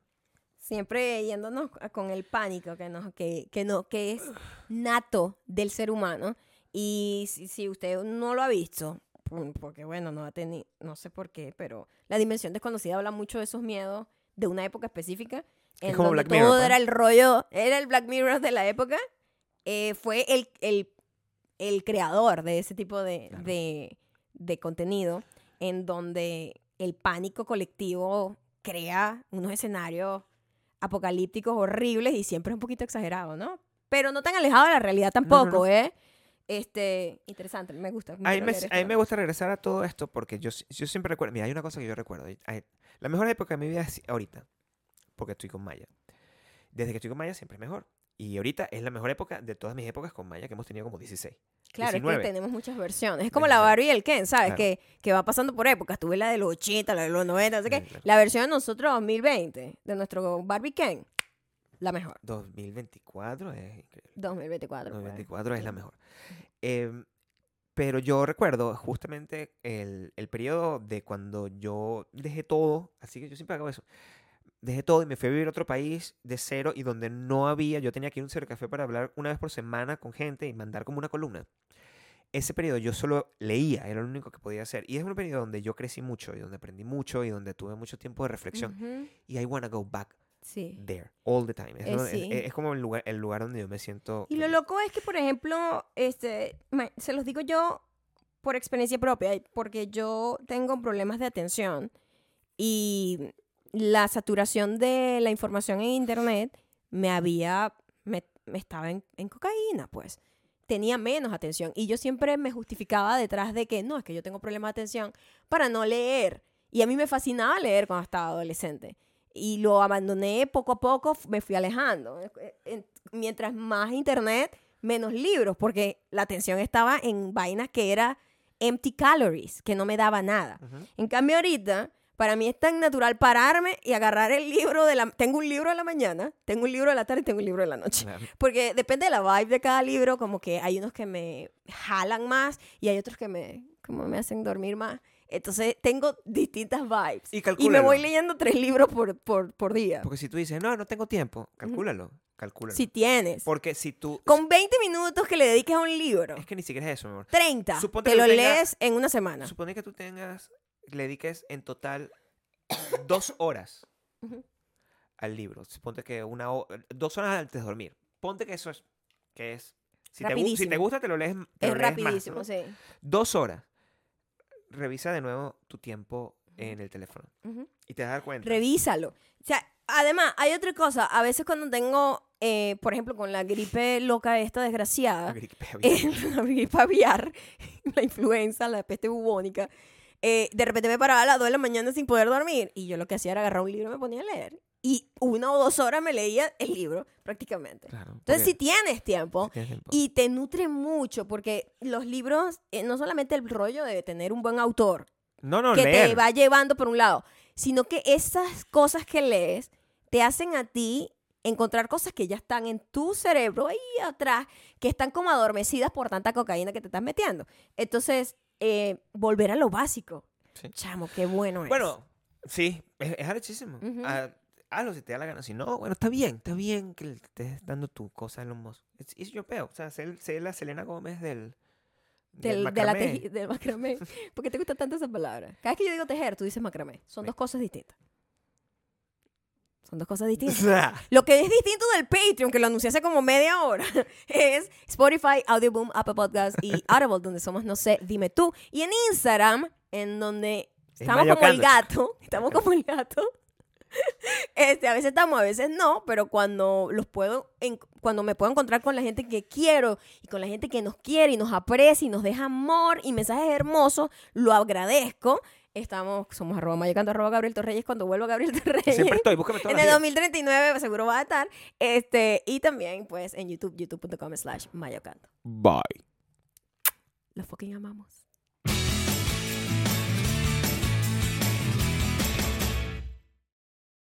S1: Siempre yéndonos con el pánico que, nos, que, que, no, que es nato del ser humano. Y si, si usted no lo ha visto, por- porque bueno, no ha tenido, no sé por qué, pero la dimensión desconocida habla mucho de esos miedos de una época específica.
S2: Es
S1: En
S2: como
S1: donde
S2: Black Mirror,
S1: todo
S2: pues.
S1: era el rollo, era el Black Mirror de la época. eh, fue el, el, el creador de ese tipo de,
S2: Claro.
S1: de, de contenido, en donde el pánico colectivo crea unos escenarios apocalípticos horribles y siempre es un poquito exagerado, ¿no? Pero no tan alejado de la realidad tampoco, ¿eh? Este, interesante, me gusta.
S2: A mí, me,
S1: leer
S2: a mí
S1: esto.
S2: me gusta regresar a todo esto porque yo, si- yo siempre recuerdo. Mira, hay una cosa que yo recuerdo. hay- la mejor época de mi vida es ahorita, porque estoy con Maya. Desde que estoy con Maya siempre es mejor. Y ahorita es la mejor época de todas mis épocas con Maya, que hemos tenido como 16.
S1: Claro, es
S2: 19.
S1: que tenemos muchas versiones. Es como la
S2: 26.
S1: Barbie y el Ken, ¿sabes?
S2: Claro.
S1: Que, que va pasando por épocas. Tuve la de los 80, la de los 90, no sé qué.
S2: Sí, claro.
S1: La versión de nosotros 2020, de nuestro Barbie Ken, la mejor.
S2: 2024 es increíble.
S1: 2024. pues.
S2: 2024 es la mejor. Em, pero yo recuerdo justamente el, el periodo de cuando yo dejé todo, así que yo siempre hago eso. Dejé todo y me fui a vivir a otro país de cero y donde no había, yo tenía que ir a un café para hablar una vez por semana con gente y mandar como una columna. Ese periodo yo solo leía, era lo único que podía hacer. Y es un periodo donde yo crecí mucho y donde aprendí mucho y donde tuve mucho tiempo de reflexión.
S1: Ujú,
S2: Y I wanna go back
S1: Sí.
S2: there all the time. Es,
S1: Eh,
S2: donde- es-
S1: sí.
S2: es como el lugar, el lugar donde yo me siento.
S1: Y lo loco es que, por ejemplo, este, se los digo yo por experiencia propia, porque yo tengo problemas de atención y la saturación de la información en internet me había, me, me estaba en, en cocaína, pues. Tenía menos atención y yo siempre me justificaba detrás de que no, es que yo tengo problemas de atención para no leer. Y a mí me fascinaba leer cuando estaba adolescente. Y lo abandoné poco a poco, me fui alejando. Eh, en- mientras más internet, menos libros, porque la atención estaba en vainas que era empty calories, que no me daba nada. En cambio ahorita, para mí es tan natural pararme y agarrar el libro de la... Tengo un libro de la mañana, tengo un libro de la tarde y tengo un libro de la noche.
S2: Claro.
S1: Porque depende de la vibe de cada libro, como que hay unos que me jalan más y hay otros que me, como me hacen dormir más. Entonces tengo distintas vibes.
S2: Y
S1: Y me voy leyendo tres libros por, por, por día.
S2: Porque si tú dices, no, no tengo tiempo, calcúlalo, calcúlalo.
S1: Si tienes.
S2: Porque si tú...
S1: Con 20 minutos que le dediques a un libro,
S2: Es que ni siquiera es eso, mi amor.
S1: 30,
S2: Suponte
S1: te
S2: que
S1: lo lees en una semana.
S2: Supone que tú tengas, le dediques en total dos horas al libro. Suponte que una dos horas antes de dormir. Ponte que eso es, que es, si te, si te gusta te lo lees, te
S1: Es
S2: lo lees más,
S1: rapidísimo,
S2: ¿no?
S1: sí.
S2: Dos horas. Revisa de nuevo tu tiempo en el teléfono
S1: Ujú.
S2: y te vas a dar cuenta.
S1: Revísalo. O sea, además, hay otra cosa. A veces cuando tengo, eh, por ejemplo, con la gripe loca esta desgraciada,
S2: Gripe aviar.
S1: eh, la gripe aviar, la influenza, la peste bubónica, eh, de repente me paraba a las 2 de la mañana sin poder dormir y yo lo que hacía era agarrar un libro y me ponía a leer. Y una o dos horas me leía el libro, prácticamente.
S2: Claro,
S1: Entonces, si tienes tiempo
S2: si tienes tiempo.
S1: y te nutre mucho, porque los libros, eh, no solamente el rollo de tener un buen autor,
S2: no, no,
S1: que
S2: leer.
S1: te va llevando por un lado, sino que esas cosas que lees te hacen a ti encontrar cosas que ya están en tu cerebro ahí atrás, que están como adormecidas por tanta cocaína que te estás metiendo. Entonces, eh, volver a lo básico.
S2: Sí.
S1: Chamo, qué bueno es.
S2: Bueno, sí, es, es arrechísimo.
S1: Ujú.
S2: Ah, hazlo si te da la gana. Si no, bueno, está bien, está bien que le estés dando tu cosa a los mozos. It's your peo. O sea, sé, sé la Selena Gómez del.
S1: del, de la
S2: macramé.
S1: teji- del macramé. ¿Por qué te gusta tanto esa palabra? Cada vez que yo digo tejer, tú dices macramé. Son
S2: Sí.
S1: dos cosas distintas. Son dos cosas distintas. Lo que es distinto del Patreon, que lo anuncié hace como media hora, es Spotify, Audioboom, Apple Podcast y Audible, donde somos, no sé, dime tú. Y en Instagram, en donde estamos
S2: Mayo
S1: como el gato, estamos como el gato. Este, a veces estamos, a veces no, pero cuando los puedo, en- cuando me puedo encontrar con la gente que quiero y con la gente que nos quiere y nos aprecia y nos deja amor y mensajes hermosos, lo agradezco. Estamos, somos arroba mayocando, arroba Gabriel Torreyes. Cuando vuelva Gabriel Torreyes.
S2: Siempre estoy, búscame todos
S1: En el
S2: días.
S1: 2039 seguro va a estar. Este, y también, pues, en YouTube, youtube.com slash mayocando.
S2: Bye.
S1: Los fucking amamos.